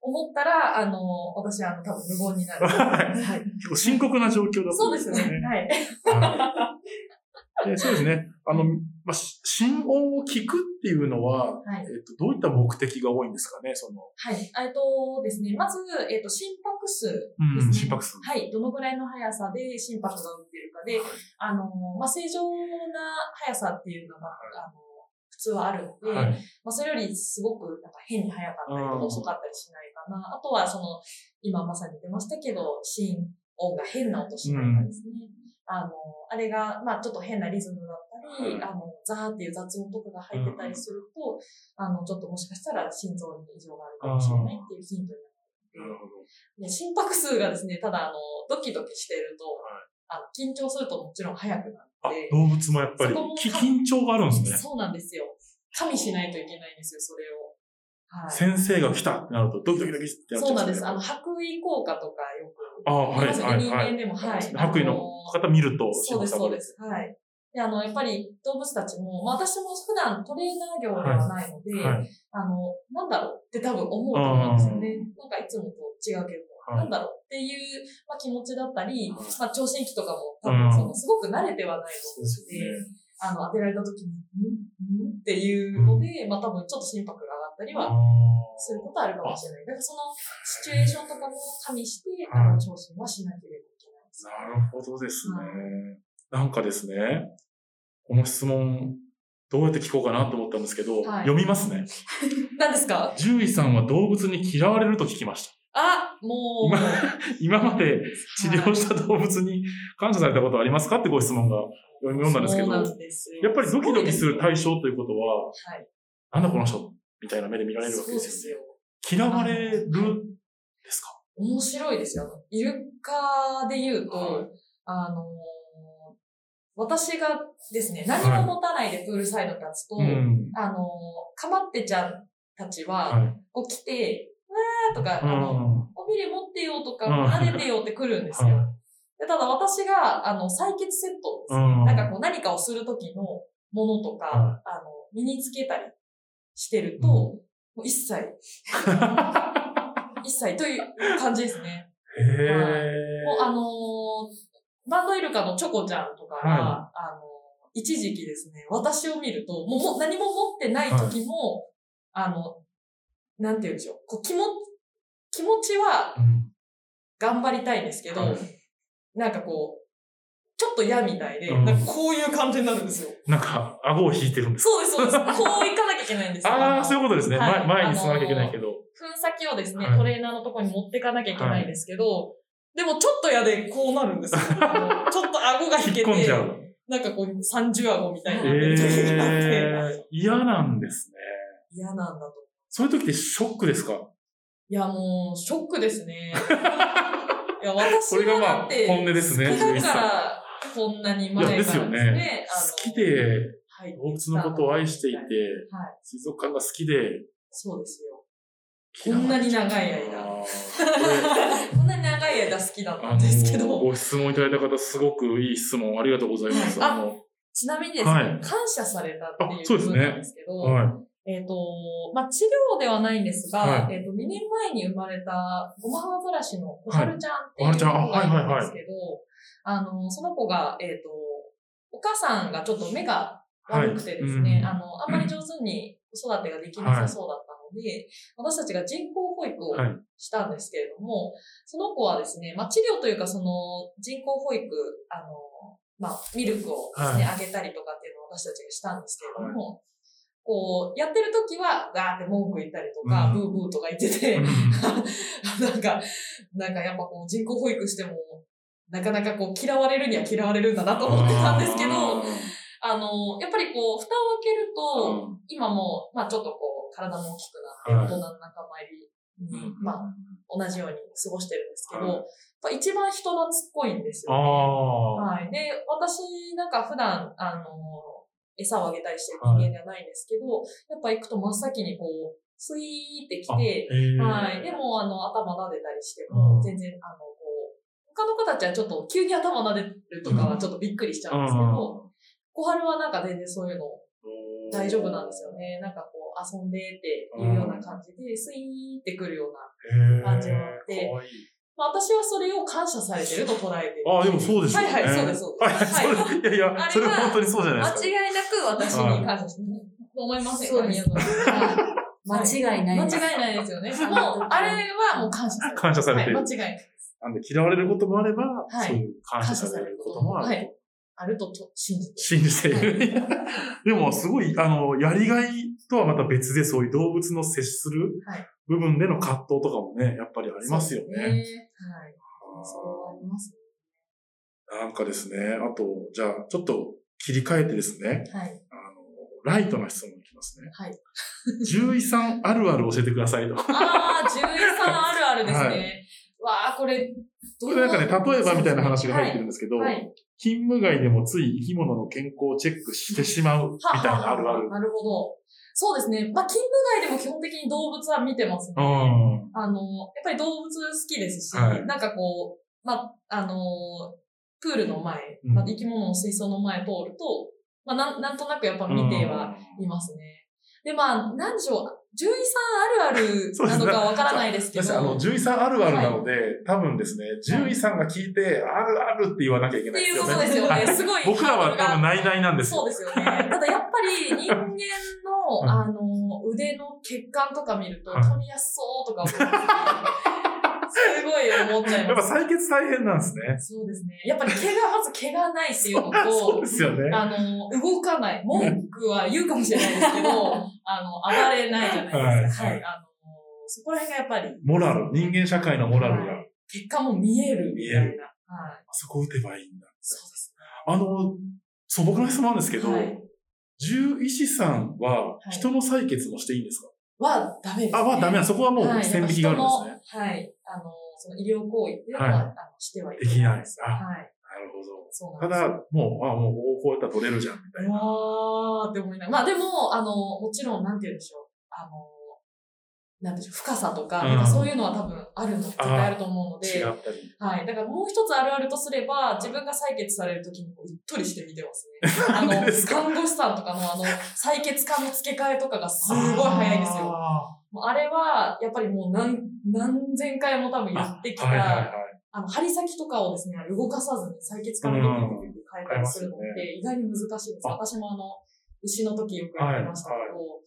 思ったら、あの、私、あの、多分無言になる。はいはい。結構深刻な状況だったそうですね。はい。はいでそうですね。あの、まあ、し心音を聞くっていうのは、はいえっと、どういった目的が多いんですかね、その、はい。えっとですね、まず、えっと、心拍数うん、ですね。心拍数。はい。どのぐらいの速さで心拍が打ってるかで、あの、まあ、正常な速さっていうのが、あの、普通はあるので、はい。まあ、それよりすごくなんか変に速かったりとうんか遅かったりしないかな。あとは、その、今まさに出ましたけど、心音が変な音しないかですね。あの、あれが、まあちょっと変なリズムだったり、はいあの、ザーっていう雑音とかが入ってたりすると、あの、ちょっともしかしたら心臓に異常があるかもしれないっていうヒントになってなるほど。で心拍数がですね、ただあの、ドキドキしてると、はいあの緊張するともちろん速くなあって、、動物もやっぱり緊張があるんですね。そうなんですよ。加味しないといけないんですよ、それを。はい。先生が来たってなると、ドキドキドキってなっちゃそうなんです。ねあの、白衣効果とかよく。あはい、はい、人はい。間でも、はい。白衣の方見ると、そうです、そうです。はい。で、あの、やっぱり動物たちも、まあ私も普段トレーナー業ではないので、はい。あの、なんだろうって多分思うと思うんですよね。なんかいつもと違うけど、はいなんだろうっていう、まあ、気持ちだったり、はいまあ聴診器とかも多うん分その、すごく慣れてはないと思うので。あの、当てられた時に、ん？ん？っていうので、まあ多分ちょっと心拍がったりはあすることはあるかもしれない。だからそのシチュエーションとかも加味して、はいあの、聴診はしなければいけないです。なるほどですね。なんかですね、この質問、どうやって聞こうかなと思ったんですけど、はい読みますね。(laughs) 何ですか？獣医さんは動物に嫌われると聞きました。あ、もう、今今まで治療した動物に感謝されたことはありますかってご質問が読んだんですけど、やっぱりドキドキする対象ということは、はい。なんだこの人？みたいな目で見られるわけでですよね。すよ。嫌われるですか？面白いですよ。イルカで言うと、はいあのー私がですね、何も持たないでプールサイドに立つと、うん。あのーかまってちゃんたちは、はい。こう来て、わーとか、うあの、ん。おびれ持ってよとか、うん撫でてよって来るんですよ。はいでただ私が、あの、採血セットですね、うんなんかこう何かをするときのものとか、はいあの、身につけたりしてると、うん。もう一切、(laughs) 一切という感じですね。へえ。もうあのーバンドイルカのチョコちゃんとかは、はあのー一時期ですね、私を見ると、もう何も持ってない。時も、あの、なんて言うんでしょう、こう気も、気持ちはうん。頑張りたいんですけど、はい。なんかこう、ちょっと嫌みたいで、うんなんかこういう感じになるんですよ。なんか、顎を引いてるんですそうです、そうです。(laughs) こう行かなきゃいけないんですよ。ああ、そういうことですね。はい前前に進まなきゃいけないけど。粉先をですね、はいトレーナーのところに持ってかなきゃいけないんですけど、でもちょっと嫌でこうなるんですよ。(laughs) ちょっと顎が引引っけて、込んじゃう。なんかこう三重顎みたいになえってる時があって、え嫌なんですね。嫌なんだと。そういう時ってショックですか？いやもう、ショックですね。(laughs) いや、私これがまあはだって、本音ですねだ11から、こんなに前からですよね。あの好きではい動物のことを愛していて、はい。水族館が好きで、そうですよ。こんなに長い間。(laughs) こんなに長い間好きだったあんですけのど、ご質問いただいた方、すごくいい質問ありがとうございます。はい。あの、ちなみにですね、はい。感謝されたっていうあそうですね部分なんですけど、はえっ、と、まあ、治療ではないんですが、はい。えっ、と、2年前に生まれたゴマハアザラシの小春ちゃんっていう子がいるん。はいはいはい。ですけど、あの、その子が、えっ、と、お母さんがちょっと目が悪くてですね、はい。うん。あの、あんまり上手に子育てができなさそうだったので、私たちが人工保育をはい。したんですけれども、その子はですね、まあ、治療というか、その、人工保育、あの、まあ、ミルクをですね、はあげたりとかっていうのを私たちがしたんですけれども、こう、やってる時は、ガーって文句言ったりとか、うんブーブーとか言ってて、うん (laughs) なんか、なんかやっぱこう人工保育しても、なかなかこう嫌われるには嫌われるんだなと思ってたんですけど、あの、やっぱりこう、蓋を開けると、うん今も、まあちょっとこう、体も大きくなって、はい大人の仲間入りまあ同じように過ごしてるんですけど、一番人懐っこいんですよ、あね。あ。はい。で、私なんか普段、あの、餌をあげたりしてる人間ではないんですけど、やっぱ行くと真っ先にこう、スイーって来て、はい。でも、あの、頭撫でたりしても、うん全然、あの、こう、他の子たちはちょっと急に頭撫でるとかはちょっとびっくりしちゃうんですけど、小春はなんか全然そういうの大丈夫なんですよね。なんかこう、遊んでっていうような感じで、スイーってくるような。感じもあって。まあ私はそれを感謝されてると捉えてる。ああ、でもそうですよね。はいはいそうですそうですはいはい、やいや、それは本当にそうじゃないですか。間違いなく私に感謝してる。思いますんはい間違いないです。間違いないですよね。もう、あれはもう感謝されてる。感謝されてるはい、間違いない。なんで嫌われることもあれば、はいそういう感謝されることもある。はい。あるとと信じて。信じている。(laughs) でも、すごい、あの、やりがいとはまた別で、そういう動物の接するはい部分での葛藤とかもね、やっぱりありますよね。はい。それはありますなんかですね、あと、じゃあ、ちょっと切り替えてですね、ね。はい。あの、ライトな質問いきますね。はい。(laughs) 獣医さんあるある教えてくださいと。こああ、獣医さんあるあるですね。はわあ、これ、どうれなんかね、例えばみたいな話が入ってるんですけど、はい。はい勤務外でもつい生き物の健康をチェックしてしまうみたいなあるある。なるほど。そうですね。まあ、勤務外でも基本的に動物は見てますね。うん。あの、やっぱり動物好きですし、はいなんかこう、まあ、あの、プールの前、うんまあ、生き物の水槽の前通ると、まあ、なんなんとなくやっぱ見てはいますね。で、まあ、なんでしょう、獣医さんあるある (laughs) なのかわからないですけど、私、あの、獣医さんあるあるなので、多分ですね、獣医さんが聞いて、あるあるって言わなきゃいけっていうないですよね。ことですよはいね。すごい。僕らは多分ないないなんですよ。そうですよね。ただやっぱり人間の、(laughs) うんあの、腕の血管とか見ると、はい取りやすそうとか思って、すごい思っちゃいやっぱます。採血大変なんですね。そうですね。やっぱり毛が、まず毛がないっていうの (laughs) そうとで、すよね。あの、動かない。文句は言うかもしれないですけど、(laughs) あの、暴れないじゃないですか。はいはい。あの、そこら辺がやっぱり、モラル、人間社会のモラルが、はい結果も見えるみたいな。はい。そこ打てばいいんだ。そうですあの、素朴な質問なんですけど、ね。はい。獣医師さんははい人の採血もしていいんですか、は、ダメです、ね。あ、はダメな、そこはもうはい線引きがあるんですね。はい。あの、その医療行為っていうのは、はいあのしてはいできないです。あはい。なるほど。そうなん。ただ、もう、あ、もう、こうやったら取れるじゃん、みたいうな。わーって思いながら。まあでも、あの、もちろん、なんて言うんでしょう。あの、なんでしょう、深さとか、うんそういうのは多分あるの、絶対あると思うので。はい。だからもう一つあるあるとすれば、自分が採血されるときにこううっとりして見てますね。(laughs) あの、看護師さんとかのあの、採血管の付け替えとかがすごい早いんですよ。あもうあれは、やっぱりもう何、何千回も多分やってきた、ーはいはいはい。あの、針先とかをですね、動かさずに採血管の時に変えたりするのって意外に難しいんです。あ私もあの、牛の時よくやってましたけど、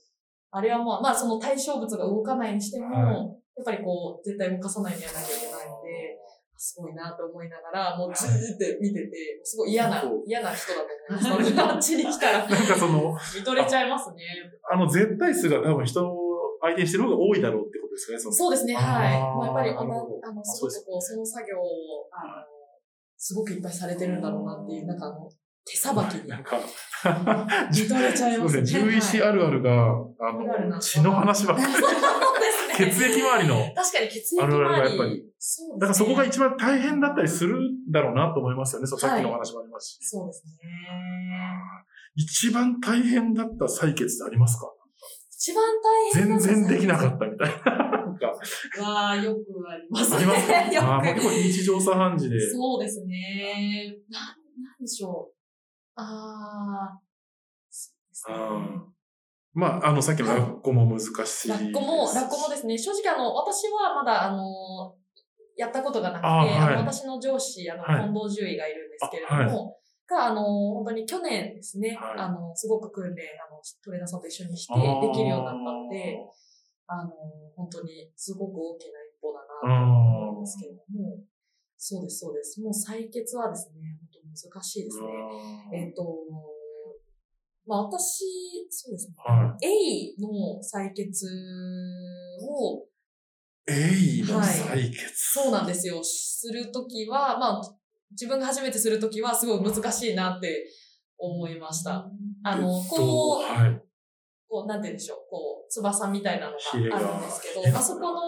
あれはまあ、まあその対象物が動かないにしても、はいやっぱりこう、絶対動かさないでやらなきゃいけないので、すごいなと思いながら、(laughs) もうずーって見てて、すごい嫌な嫌な人だと思います。あっちに来たら、(laughs) なんかその、見とれちゃいますね。あの、絶対数が多分人を相手にしてる方が多いだろうってことですかね、その。そうですね、はい。まあ、やっぱり、あのあの、すごくこう、その作業を、あの、すごくいっぱいされてるんだろうなっていう、なんかあの、手さばきになんか、(laughs) 見とれちゃいますね。獣医師はいあるあるが、あの、血の話ばっかり。血液周りの。確かに血液あるあるが周り。やっぱりそう。だからそこが一番大変だったりするんだろうなと思いますよね。そうさっきのお話もありますし。そうですね。一番大変だった採血ってありますか？一番大変全然できなかっったみたいな。なんか、た。わあ、よくありますね。ありますか？ああ結構日常茶飯事で。そうですね。なん、なんでしょう。ああ、そうですね。うん。まあ、あの、さっきのラッコも難しい。ラッコも、ラッコもですね、正直あの、私はまだあの、やったことがなくて、あはい。あの私の上司、あの、はい。近藤獣医がいるんですけれども、が、あの、本当に去年ですね、はい。あの、すごく訓練、あの、トレーナーさんと一緒にしてできるようになったので、あの、本当にすごく大きな一歩だうなと思うんんですけれども、そうです、そうです。もう採血はですね、本当難しいですね。えっと、まあ私、そうですね。は A の採血を、い。エイの採血？そうなんですよ。するときは、まあ、自分が初めてするときはすごい難しいなって思いました。あの、こう、はい。こう、なんて言うんでしょう、こう、翼みたいなのがあるんですけどあそこの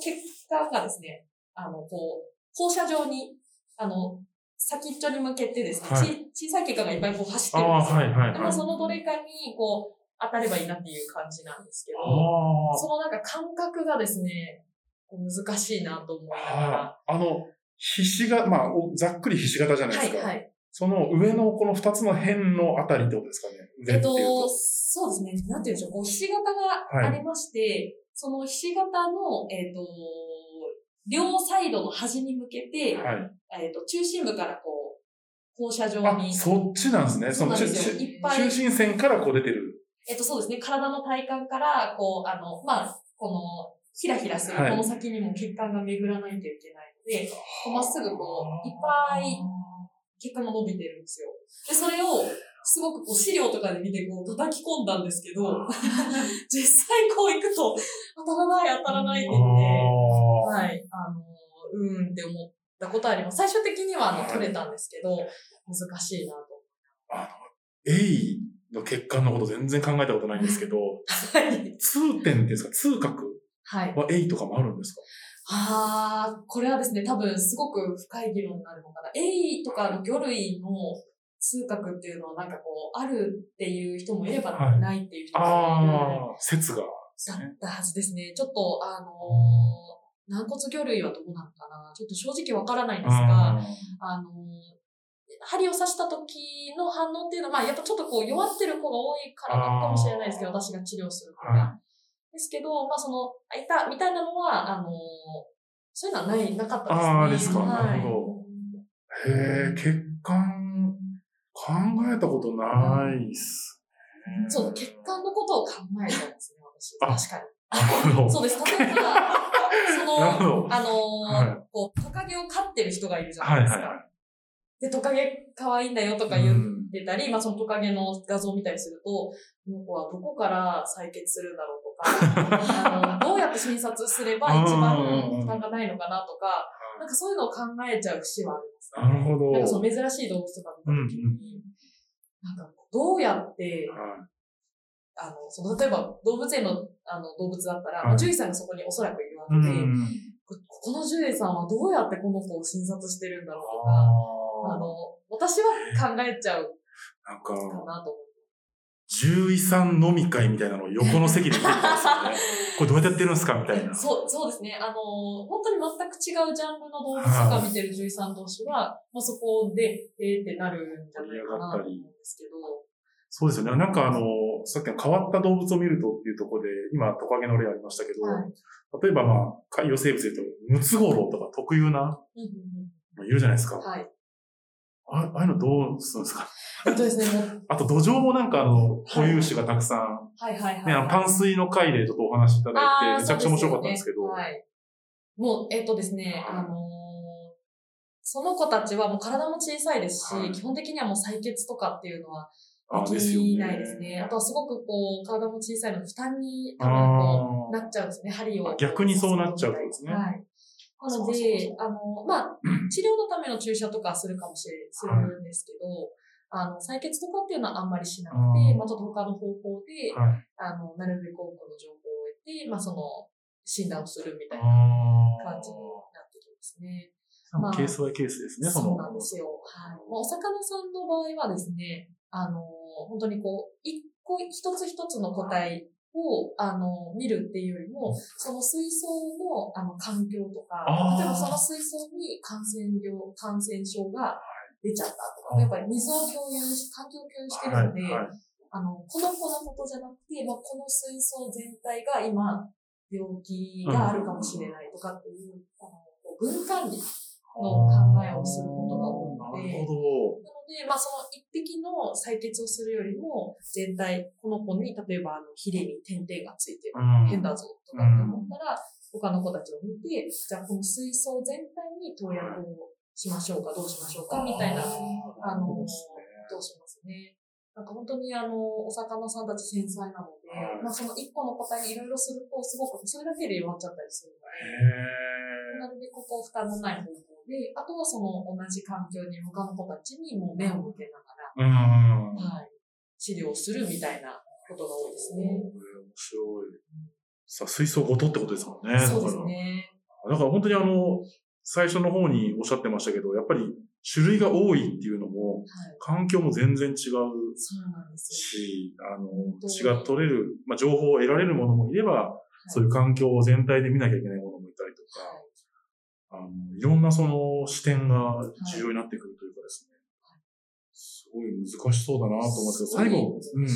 血管がですね、あの、こう、放射状に、あの、先っちょに向けてですね、はいち小さい血管がいっぱいこう走ってるんですよ。はいはいはい。そのどれかに、こう、当たればいいなっていう感じなんですけど、あそのなんか感覚がですね、難しいなと思いなあ、がら。はあの、ひしが、まあ、おざっくりひし形じゃないですか。はいはい。その上のこの二つの辺のあたりってことですかね。上えっと、と。そうですね。なんて言うんでしょう。こう、ひし形がありまして、そのひし形の、えっ、と、両サイドの端に向けて、はい。えっ、と、中心部からこう、放射状あ、に、そっちなんですね。そうなん中。中心線からこう出てる。えっ、と、そうですね。体の体幹から、こう、あの、まあ、この、ひらひらする、はいこの先にも血管が巡らないといけないので、こうまっすぐこう、いっぱい血管が伸びてるんですよ。で、それを、すごくこう資料とかで見てこう叩き込んだんですけど、(laughs) 実際こう行くと、当たらない当たらないって言って、あはい、あの、うーんって思ったことあります。最終的にはあのはい取れたんですけど、難しいなと。あの、エイの血管のこと全然考えたことないんですけど、はい。痛点ですか、痛覚はい。はエイとかもあるんですか？ああ、これはですね、多分すごく深い議論になるのかな。エイとかの魚類の痛覚っていうのはなんかこう、あるっていう人もいればはいないっていう人もいる。ああ、説が。だったはずですね。ちょっと、あのー軟骨魚類はどうなのかな？ちょっと正直わからないんですが、ああのー針を刺した時の反応っていうのは、まあ、やっぱちょっとこう弱ってる子が多いからなのかもしれないですけど、私が治療する子が。はですけど、まあ、その、あいた、みたいなのは、あのーそういうのはない、なかったですね。あーですかはいなるほどへえ、血管、考えたことないっすね。そう、血管のことを考えたんですね、あ私。確かなるほに。ど。そうです。例えば、その、ど。あのーはいこう、トカゲを飼ってる人がいるじゃないですか。はいはいはで、トカゲ可愛いんだよとかい。言っうんてたり、まあそのトカゲの画像を見たりすると、この子はどこから採血するんだろうとか、(laughs) あの、どうやって診察すれば一番負担がないのかなとか、なんかそういうのを考えちゃう節はありますね。なるほど。なんかその珍しい動物とか見たときに、なんかどうやって、はいあの、その例えば動物園のあの動物だったら、はいまあ獣医さんがそこにおそらくいるわけうで、ん。ここの獣医さんはどうやってこの子を診察してるんだろうとか、ああの、私は考えちゃうーなんか、かなと思う。獣医さん飲み会みたいなのを横の席で見てたんですよね。(laughs) これどうやってやってるんですかみたいな。そう、そうですね。あの、本当に全く違うジャンルの動物とか見てる獣医さん同士は、まあ、そこで、えーってなるんじゃないかなと思うんですけど、そうですよね。なんかあの、さっきの変わった動物を見るとっていうところで、今トカゲの例ありましたけど、はい。例えばまあ、海洋生物で言うと、ムツゴロウとか特有ないるじゃないですか。うんはい。あああいうのどうするんですか？えっとですね、(laughs) あと土壌もなんかあの、固有種がたくさん、はいはいはい。ね、あの淡水の回でちょっとお話しいただいて、めちゃくちゃ面白かったんですけど、ねはい。もう、えっとですね、あのーその子たちはもう体も小さいですし、はい基本的にはもう採血とかっていうのはあでですよきないですね。あとはすごくこう、体も小さいので負担に多分こう、あなっちゃうんですね、針を。逆にそうなっちゃうってことですねはい。なので、あの、まあ、治療のための注射とかするかもしれ、するんですけど、あの、採血とかっていうのはあんまりしなくて、うんまあ、ちょっと他の方法で、あの、なるべく多くの情報を得て、まあ、その、診断をするみたいなあ感じになってきますね。ーまあケースバイケースですね、その。そうなんですよ。はい。まあ、お魚さんの場合はですね、あの、本当にこう、一個、一つ一つの個体を、あの、見るっていうよりも、その水槽の、あの、環境とか例えばその水槽に感染病、感染症が出ちゃったとか、はいやっぱり水を共有し、環境を共有してるので、はいはい。あの、この子のことじゃなくて、まあ、この水槽全体が今、病気があるかもしれないとかっていう、あの、こう分管理の考えをすることが多いので、なで、まあ、その一匹の採血をするよりも、全体、この子に、例えば、あの、ヒレに点々がついてる、変だぞ、とかって思ったら、他の子たちを見て、じゃあ、この水槽全体に投薬をしましょうか、どうしましょうか、みたいな、あの、どうしますね。なんか本当にあの、お魚さんたち繊細なので、はい。まあその一個の答えにいろいろすると、すごくそれだけで弱っちゃったりするので、へなるべくこう負担のない方法で、あとはその同じ環境に他の子たちにもう目を向けながー。うん。ら、はい、治療するみたいなことが多いですね。面白い。さあ、水槽ごとってことですもんね。そうですね。だから。だから本当にあの、最初の方におっしゃってましたけど、やっぱり種類が多いっていうのも、はい。環境も全然違うそうなんですし、あの血が取れる、まあ、情報を得られるものもいれば、そういう環境を全体で見なきゃいけないものもいたりとよ。はいか、あの、いろんなその視点が重要になってくるというかですね、すごい難しそうだなと思うんですけど、最後、うん、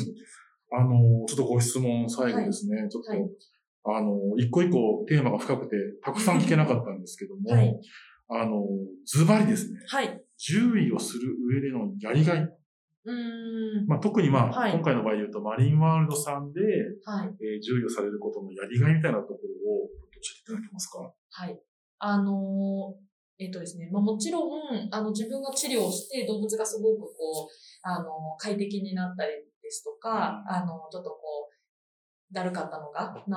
あの、ちょっとご質問最後ですね、ちょっと、はい。あの、一個一個テーマが深くて、たくさん聞けなかったんですけども、はい。あの、ズバリですね、はい。獣医をする上でのやりがい、うーん。まあ、特にまあ、はい。今回の場合言うと、マリンワールドさんで、はい。えー獣医をされることのやりがいみたいなところを、教えていただけますか？はい。あのーえっとですね、まあ、もちろん、あの、自分が治療をして動物がすごくこう、あの、快適になったりですとか、あの、ちょっとこう、だるかったのが治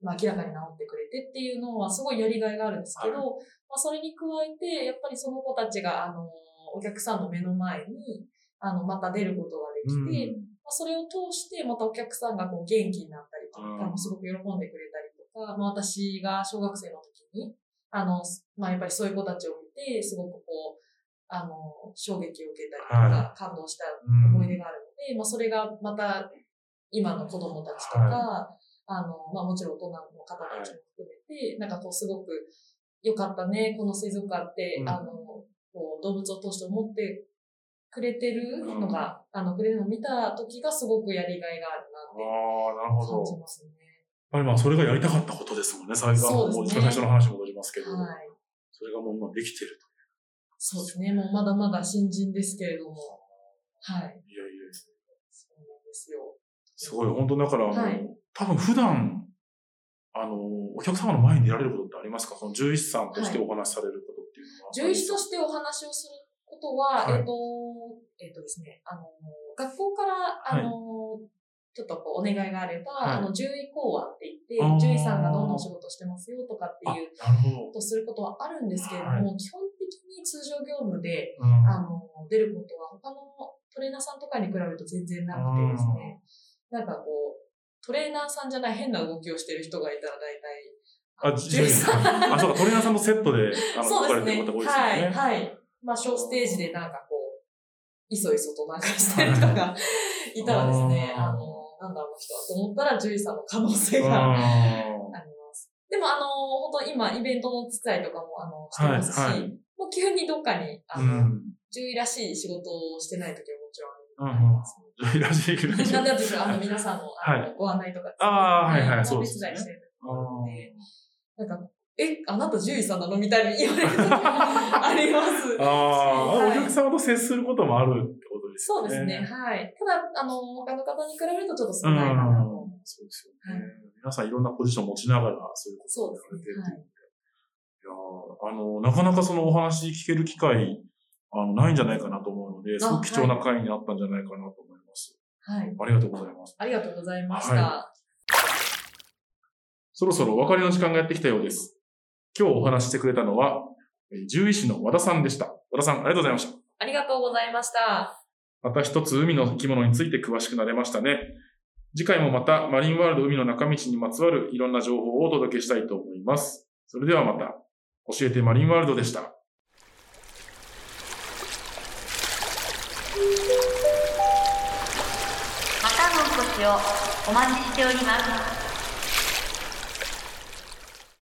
まあ、明らかに治ってくれてっていうのはすごいやりがいがあるんですけど、はまあ、それに加えて、やっぱりその子たちが、あの、お客さんの目の前に、あの、また出ることができて、まあ、それを通して、またお客さんがこう元気になったりとか、うん。すごく喜んでくれたりとか、まあ、私が小学生の時に、あの、まあ、やっぱりそういう子たちを見て、すごくこう、あの、衝撃を受けたりとか、は感動したうん。思い出があるので、まあ、それがまた、今の子供たちとか、あの、まあ、もちろん大人の方たちも含めて、なんかこう、すごく、良かったね、この水族館って、うん。あの、こう、動物を通して思ってくれてるのが、あの、くれるのを見た時がすごくやりがいがあるなってああ、なるほど。感じますね。やっぱりまあ、それがやりたかったことですもんね。最後、そうですね。もう一番最初の話に戻りますけど、はい。それがもう今できてるそうですね。もうまだまだ新人ですけれども。はい。と。いやいや、そうなんですよ。すごい、本当だから、あの、はい多分普段、あの、お客様の前に出られることってありますか？その獣医師さんとしてお話しされることっていうのは。獣医師としてお話をすることは、はいえっ、と、えっ、とですね、あの、学校から、あの、ちょっとこうお願いがあれば、はい。あの、獣医講話って言って、獣医さんがどんなお仕事してますよとかってあ、いうとをすることはあるんですけれども、基本的に通常業務で、うん。あの、出ることは他のトレーナーさんとかに比べると全然なくてですね、なんかこう、トレーナーさんじゃない変な動きをしてる人がいたら大体、あ、獣医さん。あ、そうか、トレーナーさんのセットで、あの、(laughs) そうですね。すよはい、ね。はい。まあ、小ステージでなんかこう、いそいそとなんかしてる人がい。たらですね、あの、なんだあの人はと思ったら獣医さんの可能性うん。があります。でもあの、本当今イベントの手伝いとかもあの、してますし、はいはい。もう急にどっかに、あうの、ん。獣医らしい仕事をしてない時はもちろうんんあります、獣医らしいぐらい。なんで私はあの皆さんのあの、はご案内とか、あーはいはいおそうですね。してるなんか、え、あなた獣医さんなの？みたいに言われる時もあります。あー、はい。お客様と接することもあるですよね。そうですね、はい。ただ、あの、他の方に比べるとちょっと少うん。ないかなと思います。そうですよね。はい皆さんいろんなポジションを持ちながら、そういうことをやられてるい。いやーあの、なかなかそのお話聞ける機会、あの、ないんじゃないかなと思うので、すごく貴重な回になったんじゃないかなと思います。はい。ありがとうございます。ありがとうございました。はそろそろお別れの時間がやってきたようです。今日お話ししてくれたのは、えー獣医師の和田さんでした。和田さん、ありがとうございました。ありがとうございました。また一つ海の生き物について詳しくなれましたね。次回もまたマリンワールド海の中道にまつわるいろんな情報をお届けしたいと思います。それではまた、教えてマリンワールドでした。またのお越しをお待ちしております。